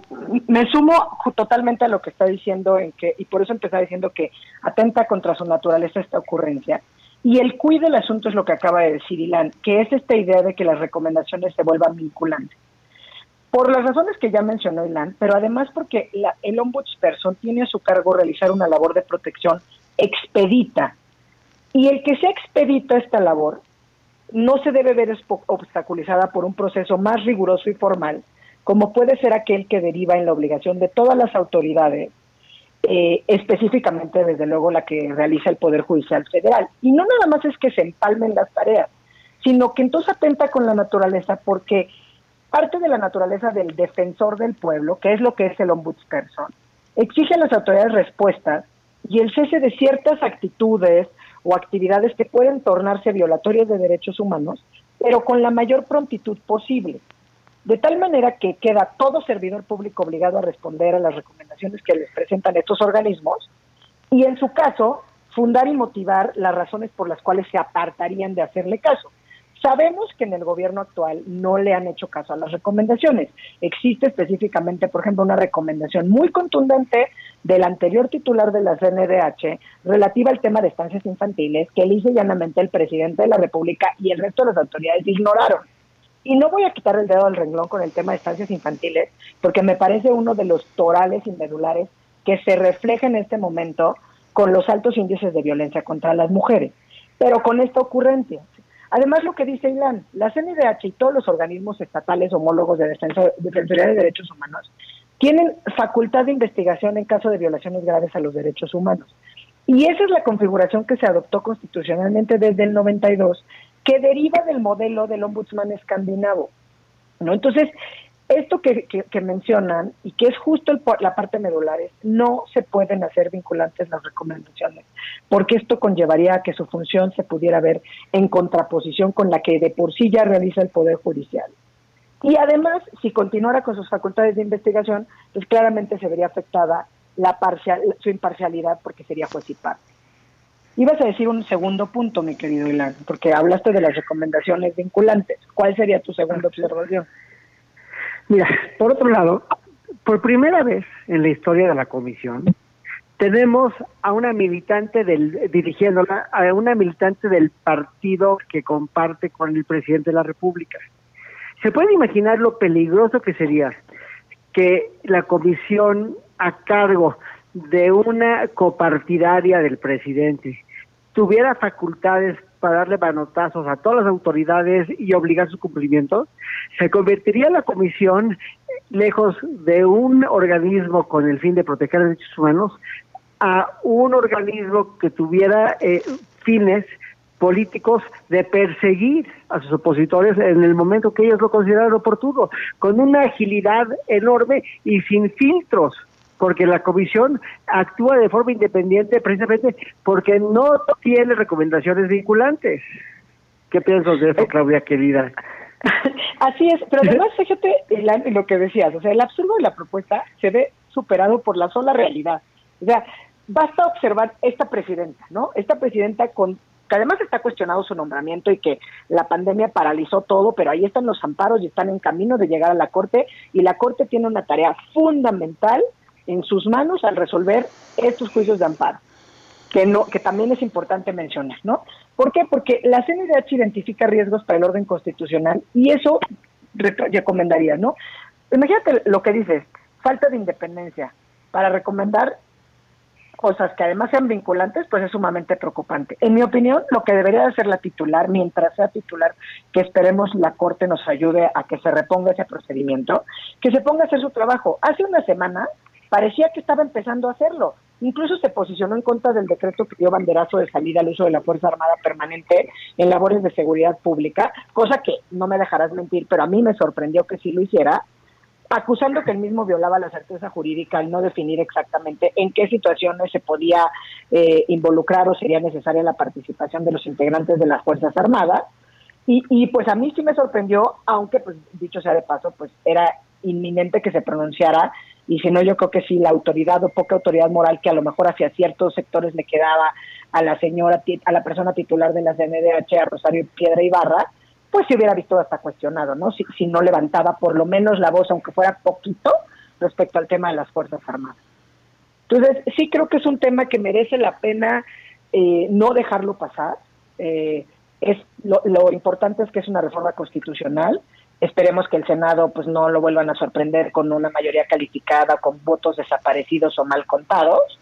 me sumo totalmente a lo que está diciendo en que, y por eso empezaba diciendo que atenta contra su naturaleza esta ocurrencia. Y el cuid del asunto es lo que acaba de decir Ilan, que es esta idea de que las recomendaciones se vuelvan vinculantes. Por las razones que ya mencionó Ilan, pero además porque la- el ombudsperson tiene a su cargo realizar una labor de protección expedita. Y el que sea expedita esta labor no se debe ver obstaculizada por un proceso más riguroso y formal, como puede ser aquel que deriva en la obligación de todas las autoridades, eh, específicamente desde luego la que realiza el Poder Judicial Federal. Y no nada más es que se empalmen las tareas, sino que entonces atenta con la naturaleza porque parte de la naturaleza del defensor del pueblo, que es lo que es el ombudsperson, exige a las autoridades respuestas y el cese de ciertas actitudes o actividades que pueden tornarse violatorias de derechos humanos, pero con la mayor prontitud posible. De tal manera que queda todo servidor público obligado a responder a las recomendaciones que les presentan estos organismos y en su caso fundar y motivar las razones por las cuales se apartarían de hacerle caso. Sabemos que en el gobierno actual no le han hecho caso a las recomendaciones. Existe específicamente, por ejemplo, una recomendación muy contundente del anterior titular de la CNDH relativa al tema de estancias infantiles que y llanamente el presidente de la República y el resto de las autoridades ignoraron. Y no voy a quitar el dedo del renglón con el tema de estancias infantiles, porque me parece uno de los torales y medulares que se refleja en este momento con los altos índices de violencia contra las mujeres. Pero con esta ocurrencia, Además, lo que dice Ilan, la CNDH y todos los organismos estatales homólogos de Defensoría de Derechos Humanos tienen facultad de investigación en caso de violaciones graves a los derechos humanos. Y esa es la configuración que se adoptó constitucionalmente desde el 92, que deriva del modelo del ombudsman escandinavo. ¿no? Entonces, esto que, mencionan y que es justo la parte medular es no se pueden hacer vinculantes las recomendaciones, porque esto conllevaría a que su función se pudiera ver en contraposición con la que de por sí ya realiza el Poder Judicial. Y además, si continuara con sus facultades de investigación, pues claramente se vería afectada la parcial, su imparcialidad porque sería juez y parte. Ibas a decir un segundo punto, mi querido Ilan, porque hablaste de las recomendaciones vinculantes. ¿Cuál sería tu segunda observación? Mira, por otro lado, por primera vez en la historia de la comisión, tenemos a una militante del, dirigiéndola, a una militante del partido que comparte con el presidente de la República. ¿Se puede imaginar lo peligroso que sería que la comisión a cargo de una copartidaria del presidente tuviera facultades para darle manotazos a todas las autoridades y obligar su cumplimiento, se convertiría la comisión, lejos de un organismo con el fin de proteger derechos humanos, a un organismo que tuviera eh, fines políticos de perseguir a sus opositores en el momento que ellos lo consideraran oportuno, con una agilidad enorme y sin filtros porque la comisión actúa de forma independiente precisamente porque no tiene recomendaciones vinculantes. ¿Qué piensas de eso, Claudia, querida? Así es, pero además fíjate lo que decías, o sea, el absurdo de la propuesta se ve superado por la sola realidad. O sea, basta observar esta presidenta, ¿no? Esta presidenta con que además está cuestionado su nombramiento y que la pandemia paralizó todo, pero ahí están los amparos y están en camino de llegar a la Corte y la Corte tiene una tarea fundamental en sus manos al resolver estos juicios de amparo, que no, que también es importante mencionar, ¿no? ¿Por qué? Porque la CNDH identifica riesgos para el orden constitucional y eso recomendaría, ¿no? Imagínate lo que dices, falta de independencia para recomendar cosas que además sean vinculantes, pues es sumamente preocupante. En mi opinión, lo que debería de ser la titular, mientras sea titular, que esperemos la Corte nos ayude a que se reponga ese procedimiento, que se ponga a hacer su trabajo. Hace una semana parecía que estaba empezando a hacerlo. Incluso se posicionó en contra del decreto que dio banderazo de salida al uso de la Fuerza Armada permanente en labores de seguridad pública, cosa que no me dejarás mentir, pero a mí me sorprendió que sí lo hiciera, acusando que el mismo violaba la certeza jurídica al no definir exactamente en qué situaciones se podía eh, involucrar o sería necesaria la participación de los integrantes de las Fuerzas Armadas. Y, y pues a mí sí me sorprendió, aunque pues dicho sea de paso, pues era inminente que se pronunciara y si no yo creo que sí la autoridad o poca autoridad moral que a lo mejor hacia ciertos sectores le quedaba a la señora, a la persona titular de la CNDH, a Rosario Piedra Ibarra, pues se hubiera visto hasta cuestionado, ¿no? Si, si no levantaba por lo menos la voz, aunque fuera poquito, respecto al tema de las Fuerzas Armadas. Entonces, sí creo que es un tema que merece la pena eh, no dejarlo pasar. Eh, es lo importante es que es una reforma constitucional Esperemos que el Senado pues no lo vuelvan a sorprender con una mayoría calificada, con votos desaparecidos o mal contados,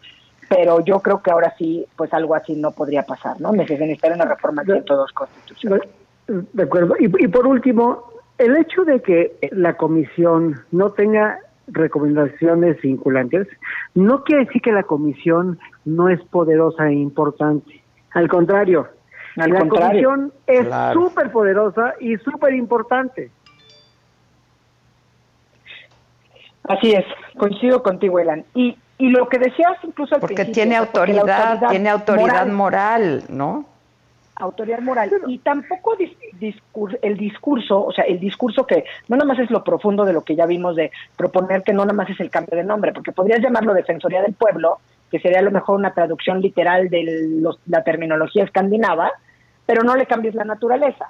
pero yo creo que ahora sí, pues algo así no podría pasar, ¿no? Necesitan una reforma de todos constitucionales. De acuerdo. Y, y por último, el hecho de que la comisión no tenga recomendaciones vinculantes, no quiere decir que la comisión no es poderosa e importante. Al contrario, la comisión es súper poderosa y súper importante. Así es, coincido contigo, Elan. Y, y lo que decías incluso al Porque principio, tiene porque autoridad, tiene autoridad moral, ¿no? autoridad moral. Y tampoco dis- discur- el discurso, o sea, el discurso que no nada más es lo profundo de lo que ya vimos de proponer que no nada más es el cambio de nombre, porque podrías llamarlo Defensoría del Pueblo, que sería a lo mejor una traducción literal de los- la terminología escandinava, pero no le cambies la naturaleza,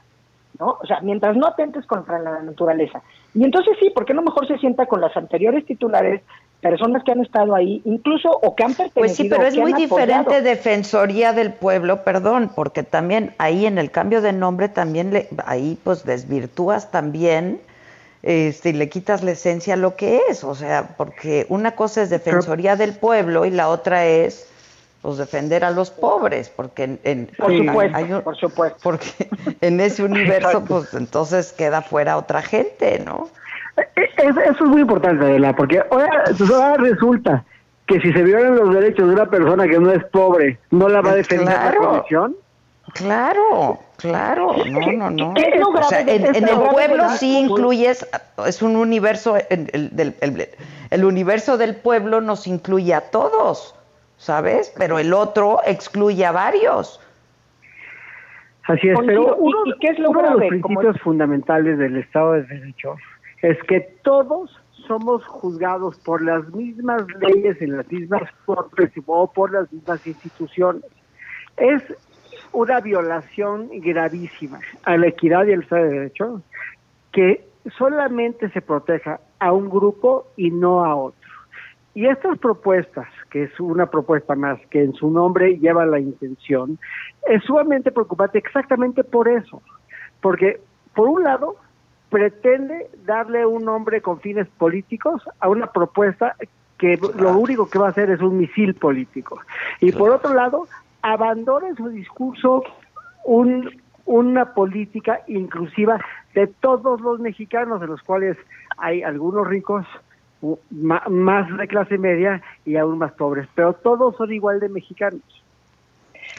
¿no? O sea, mientras no atentes contra la naturaleza. Y entonces sí, ¿por qué no mejor se sienta con las anteriores titulares, personas que han estado ahí, incluso o que han pertenecido Pues sí, pero es muy diferente apoyado? Defensoría del Pueblo, perdón, porque también ahí en el cambio de nombre también le, ahí pues desvirtúas también este, y le quitas la esencia a lo que es, o sea, porque una cosa es Defensoría del Pueblo y la otra es pues defender a los pobres, porque en, en- Por hay- supuesto, hay un- por supuesto. porque en ese universo pues entonces queda fuera otra gente, ¿no? Es- eso es muy importante, Adela, porque ahora, pues ahora resulta que si se violan los derechos de una persona que no es pobre, ¿no la va a defender la comisión? Claro, claro, no, no, no. ¿Qué es lo O sea, en, esto? en el pueblo sí incluyes, es un universo, el, el- el- el universo del pueblo nos incluye a todos, ¿sabes? Pero el otro excluye a varios. Así es, pero ¿Y- uno, y qué es lo uno de los principios fundamentales del Estado de Derecho es que todos somos juzgados por las mismas leyes en las mismas cortes o por las mismas instituciones. Es una violación gravísima a la equidad y al Estado de Derecho que solamente se proteja a un grupo y no a otro. Y estas propuestas, que es una propuesta más que en su nombre lleva la intención, es sumamente preocupante exactamente por eso. Porque, por un lado, pretende darle un nombre con fines políticos a una propuesta que lo único que va a hacer es un misil político. Y por otro lado, abandona en su discurso un, una política inclusiva de todos los mexicanos, de los cuales hay algunos ricos, más de clase media y aún más pobres, pero todos son igual de mexicanos.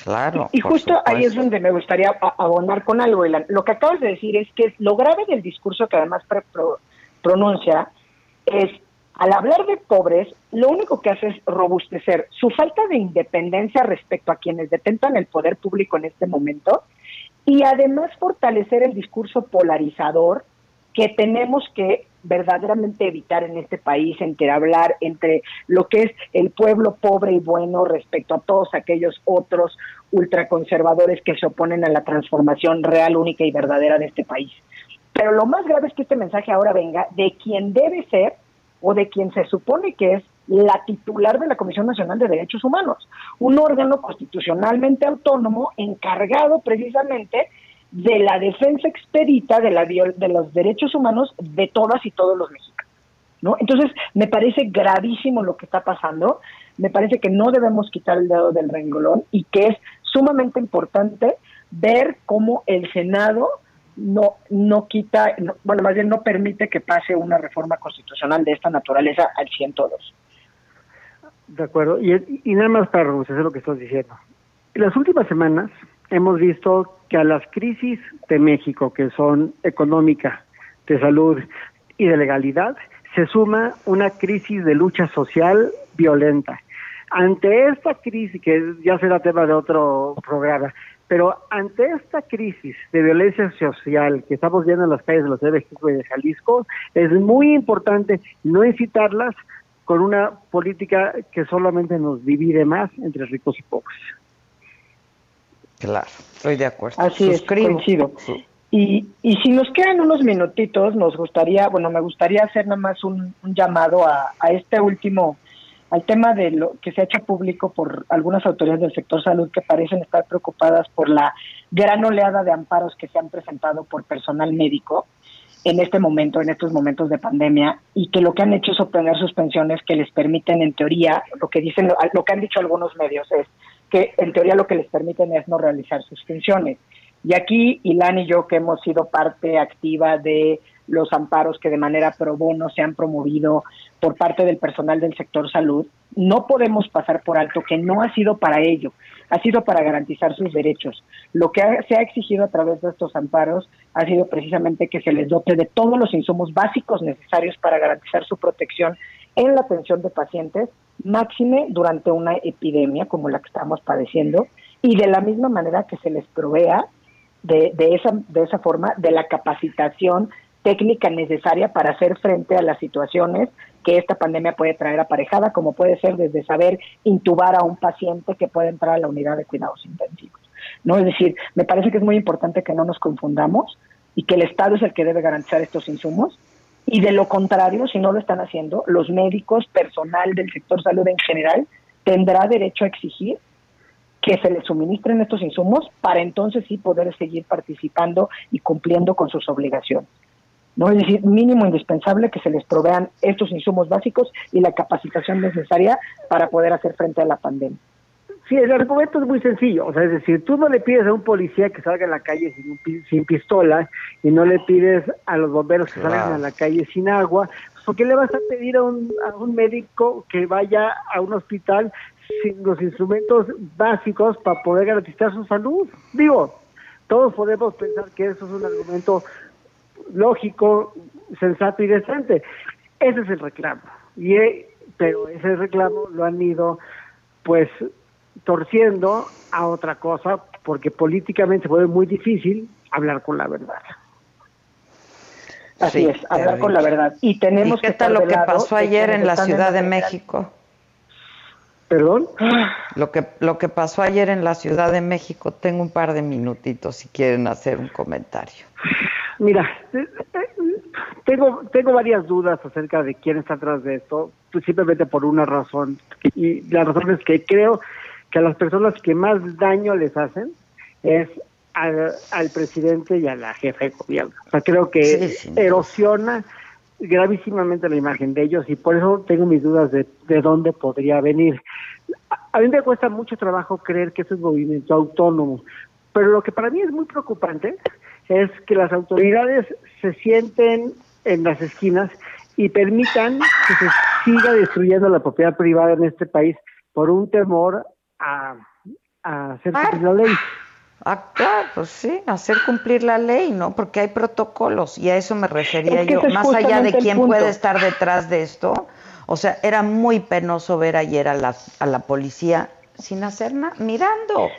Claro. Y justo ahí es donde me gustaría abonar con algo, Elan. Lo que acabas de decir es que lo grave del discurso que además pre- pro- pronuncia es, al hablar de pobres, lo único que hace es robustecer su falta de independencia respecto a quienes detentan el poder público en este momento y además fortalecer el discurso polarizador que tenemos que verdaderamente evitar en este país entre hablar entre lo que es el pueblo pobre y bueno respecto a todos aquellos otros ultraconservadores que se oponen a la transformación real, única y verdadera de este país. Pero lo más grave es que este mensaje ahora venga de quien debe ser o de quien se supone que es la titular de la Comisión Nacional de Derechos Humanos, un órgano constitucionalmente autónomo encargado precisamente de la defensa expedita de, la, de los derechos humanos de todas y todos los mexicanos. ¿no? Entonces, me parece gravísimo lo que está pasando, me parece que no debemos quitar el dedo del renglón y que es sumamente importante ver cómo el Senado no no quita, no- bueno, más bien no permite que pase una reforma constitucional de esta naturaleza al 102. De acuerdo. Y, nada más para robustecer lo que estás diciendo. En las últimas semanas hemos visto que a las crisis de México, que son económica, de salud y de legalidad, se suma una crisis de lucha social violenta. Ante esta crisis, que ya será tema de otro programa, pero ante esta crisis de violencia social que estamos viendo en las calles de la Ciudad de México y de Jalisco, es muy importante no incitarlas con una política que solamente nos divide más entre ricos y pobres. Claro, estoy de acuerdo. Así Suscribo. es, coincido. Y, y si nos quedan unos minutitos, nos gustaría, bueno, me gustaría hacer nada más un, un llamado a, a este último, al tema de lo que se ha hecho público por algunas autoridades del sector salud que parecen estar preocupadas por la gran oleada de amparos que se han presentado por personal médico en este momento, en estos momentos de pandemia, y que lo que han hecho es obtener suspensiones que les permiten, en teoría, lo que dicen, lo que han dicho algunos medios es que en teoría lo que les permiten es no realizar sus funciones. Y aquí, Ilan y yo, que hemos sido parte activa de los amparos que de manera pro bono se han promovido por parte del personal del sector salud, no podemos pasar por alto que no ha sido para ello, ha sido para garantizar sus derechos. Lo que ha- se ha exigido a través de estos amparos ha sido precisamente que se les dote de todos los insumos básicos necesarios para garantizar su protección en la atención de pacientes, máxime durante una epidemia como la que estamos padeciendo, y de la misma manera que se les provea de, de, esa, de esa forma de la capacitación técnica necesaria para hacer frente a las situaciones que esta pandemia puede traer aparejada, como puede ser desde saber intubar a un paciente que puede entrar a la unidad de cuidados intensivos. ¿no? Es decir, me parece que es muy importante que no nos confundamos y que el Estado es el que debe garantizar estos insumos y de lo contrario, si no lo están haciendo, los médicos, personal del sector salud en general, tendrá derecho a exigir que se les suministren estos insumos para entonces sí poder seguir participando y cumpliendo con sus obligaciones. ¿No? Es decir, mínimo indispensable que se les provean estos insumos básicos y la capacitación necesaria para poder hacer frente a la pandemia. Sí, el argumento es muy sencillo. O sea, es decir, tú no le pides a un policía que salga a la calle sin, un pi- sin pistola y no le pides a los bomberos que salgan a la calle sin agua. ¿Por qué le vas a pedir a un, a un médico que vaya a un hospital sin los instrumentos básicos para poder garantizar su salud? Digo, todos podemos pensar que eso es un argumento lógico, sensato y decente. Ese es el reclamo. Y, eh, pero ese reclamo lo han ido, pues, torciendo a otra cosa, porque políticamente se vuelve muy difícil hablar con la verdad. Así Sí, es, hablar terrible. con la verdad. Y tenemos ¿Y qué que tal estar lo que pasó ayer en la Ciudad de la. México? ¿Perdón? Lo que, lo que pasó ayer en la Ciudad de México, tengo un par de minutitos si quieren hacer un comentario. Mira, tengo tengo varias dudas acerca de quién está atrás de esto, pues simplemente por una razón. Y la razón es que creo que a las personas que más daño les hacen es al, al presidente y a la jefa de gobierno. O sea, creo que Sí, erosiona gravísimamente la imagen de ellos y por eso tengo mis dudas de, de dónde podría venir. A, a mí me cuesta mucho trabajo creer que es un movimiento autónomo, pero lo que para mí es muy preocupante es que las autoridades se sienten en las esquinas y permitan que se siga destruyendo la propiedad privada en este país por un temor a, a hacer cumplir la ley. Ah, claro, pues sí, hacer cumplir la ley, ¿no? Porque hay protocolos y a eso me refería Es que yo. Más allá de quién puede estar detrás de esto, o sea, era muy penoso ver ayer a la, a la policía sin hacer nada, mirando.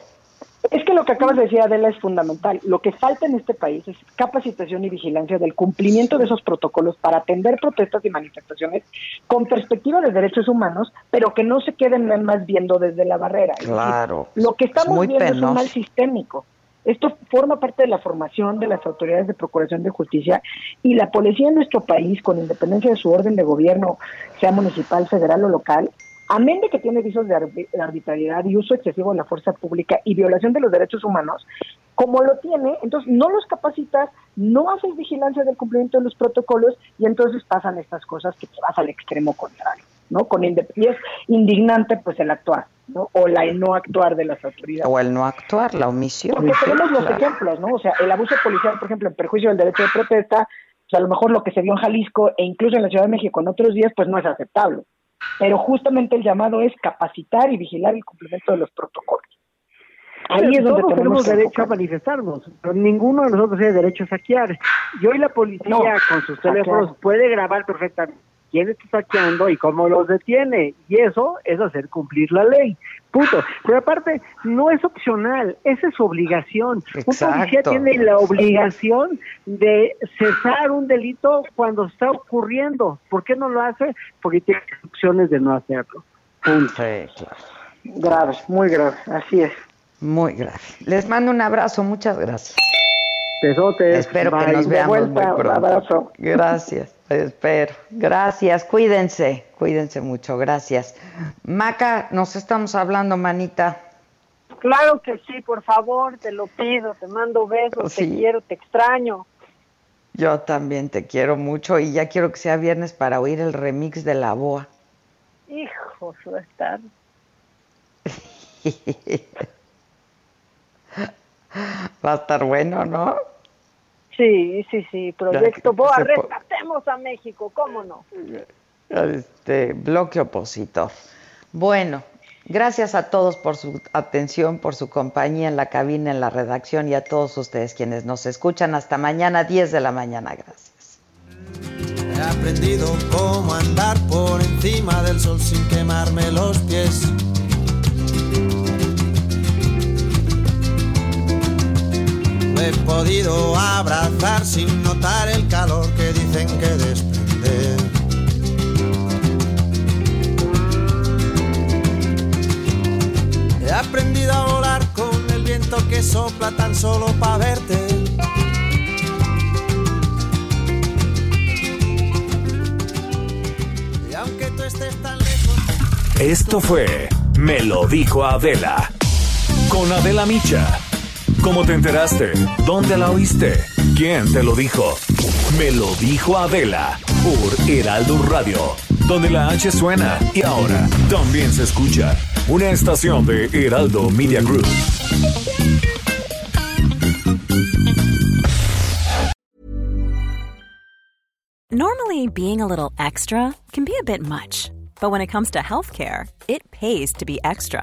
Es que lo que acabas de decir, Adela, es fundamental. Lo que falta en este país es capacitación y vigilancia del cumplimiento de esos protocolos para atender protestas y manifestaciones con perspectiva de derechos humanos, pero que no se queden nada más viendo desde la barrera. Decir, Claro. Lo que Es estamos viendo es un mal sistémico. Esto forma parte de la formación de las autoridades de Procuración de Justicia y la policía en nuestro país, con independencia de su orden de gobierno, sea municipal, federal o local, amén de que tiene visos de arbi- de arbitrariedad y uso excesivo de la fuerza pública y violación de los derechos humanos, como lo tiene, entonces no los capacitas, no haces vigilancia del cumplimiento de los protocolos y entonces pasan estas cosas que te vas al extremo contrario, ¿no? Con y es indignante pues el actuar, ¿no? O la el no actuar de las autoridades. O el no actuar, la omisión. Porque tenemos los Claro. ejemplos, ¿no? O sea, el abuso policial, por ejemplo, en perjuicio del derecho de protesta, pues a lo mejor lo que se vio en Jalisco e incluso en la Ciudad de México en otros días, pues no es aceptable. Pero justamente el llamado es capacitar y vigilar el cumplimiento de los protocolos. Ahí es donde todos tenemos derecho a manifestarnos, pero ninguno de nosotros tiene derecho a saquear. Y hoy la policía No, con sus teléfonos saquear. puede grabar perfectamente quién está saqueando y cómo los detiene. Y eso es hacer cumplir la ley. Punto. Pero aparte, no es opcional, esa es su obligación. Un policía tiene la obligación de cesar un delito cuando está ocurriendo. ¿Por qué no lo hace? Porque tiene opciones de no hacerlo. Punto. Sí, claro. Grave, muy grave, así es. Muy grave. Les mando un abrazo, muchas gracias. Besotes. Espero que nos De veamos vuelta, muy un pronto. abrazo. Gracias, espero. Gracias, cuídense, cuídense mucho, gracias. Maca, nos estamos hablando, manita. Claro que sí, por favor, te lo pido, te mando besos, Sí. te quiero, te extraño. Yo también te quiero mucho y ya quiero que sea viernes para oír el remix de la boa. Hijo, a estar. Va a estar bueno, ¿no? Sí, sí, sí, Proyecto Boa, rescatemos a México, ¿cómo no? Este bloque opositor. Bueno, gracias a todos por su atención, por su compañía en la cabina, en la redacción y a todos ustedes quienes nos escuchan. Hasta mañana, 10 de la mañana. Gracias. He aprendido cómo andar por encima del sol sin quemarme los pies. He podido abrazar sin notar el calor que dicen que desprende. He aprendido a volar con el viento que sopla tan solo para verte. Y aunque tú estés tan lejos. Esto fue Me lo dijo Adela. Con Adela Micha. ¿Cómo te enteraste? ¿Dónde la oíste? ¿Quién te lo dijo? Me lo dijo Adela. Por Heraldo Radio. Donde la H suena y ahora también se escucha. Una estación de Heraldo Media Group. Normally, being a little extra can be a bit much, but when it comes to healthcare, it pays to be extra.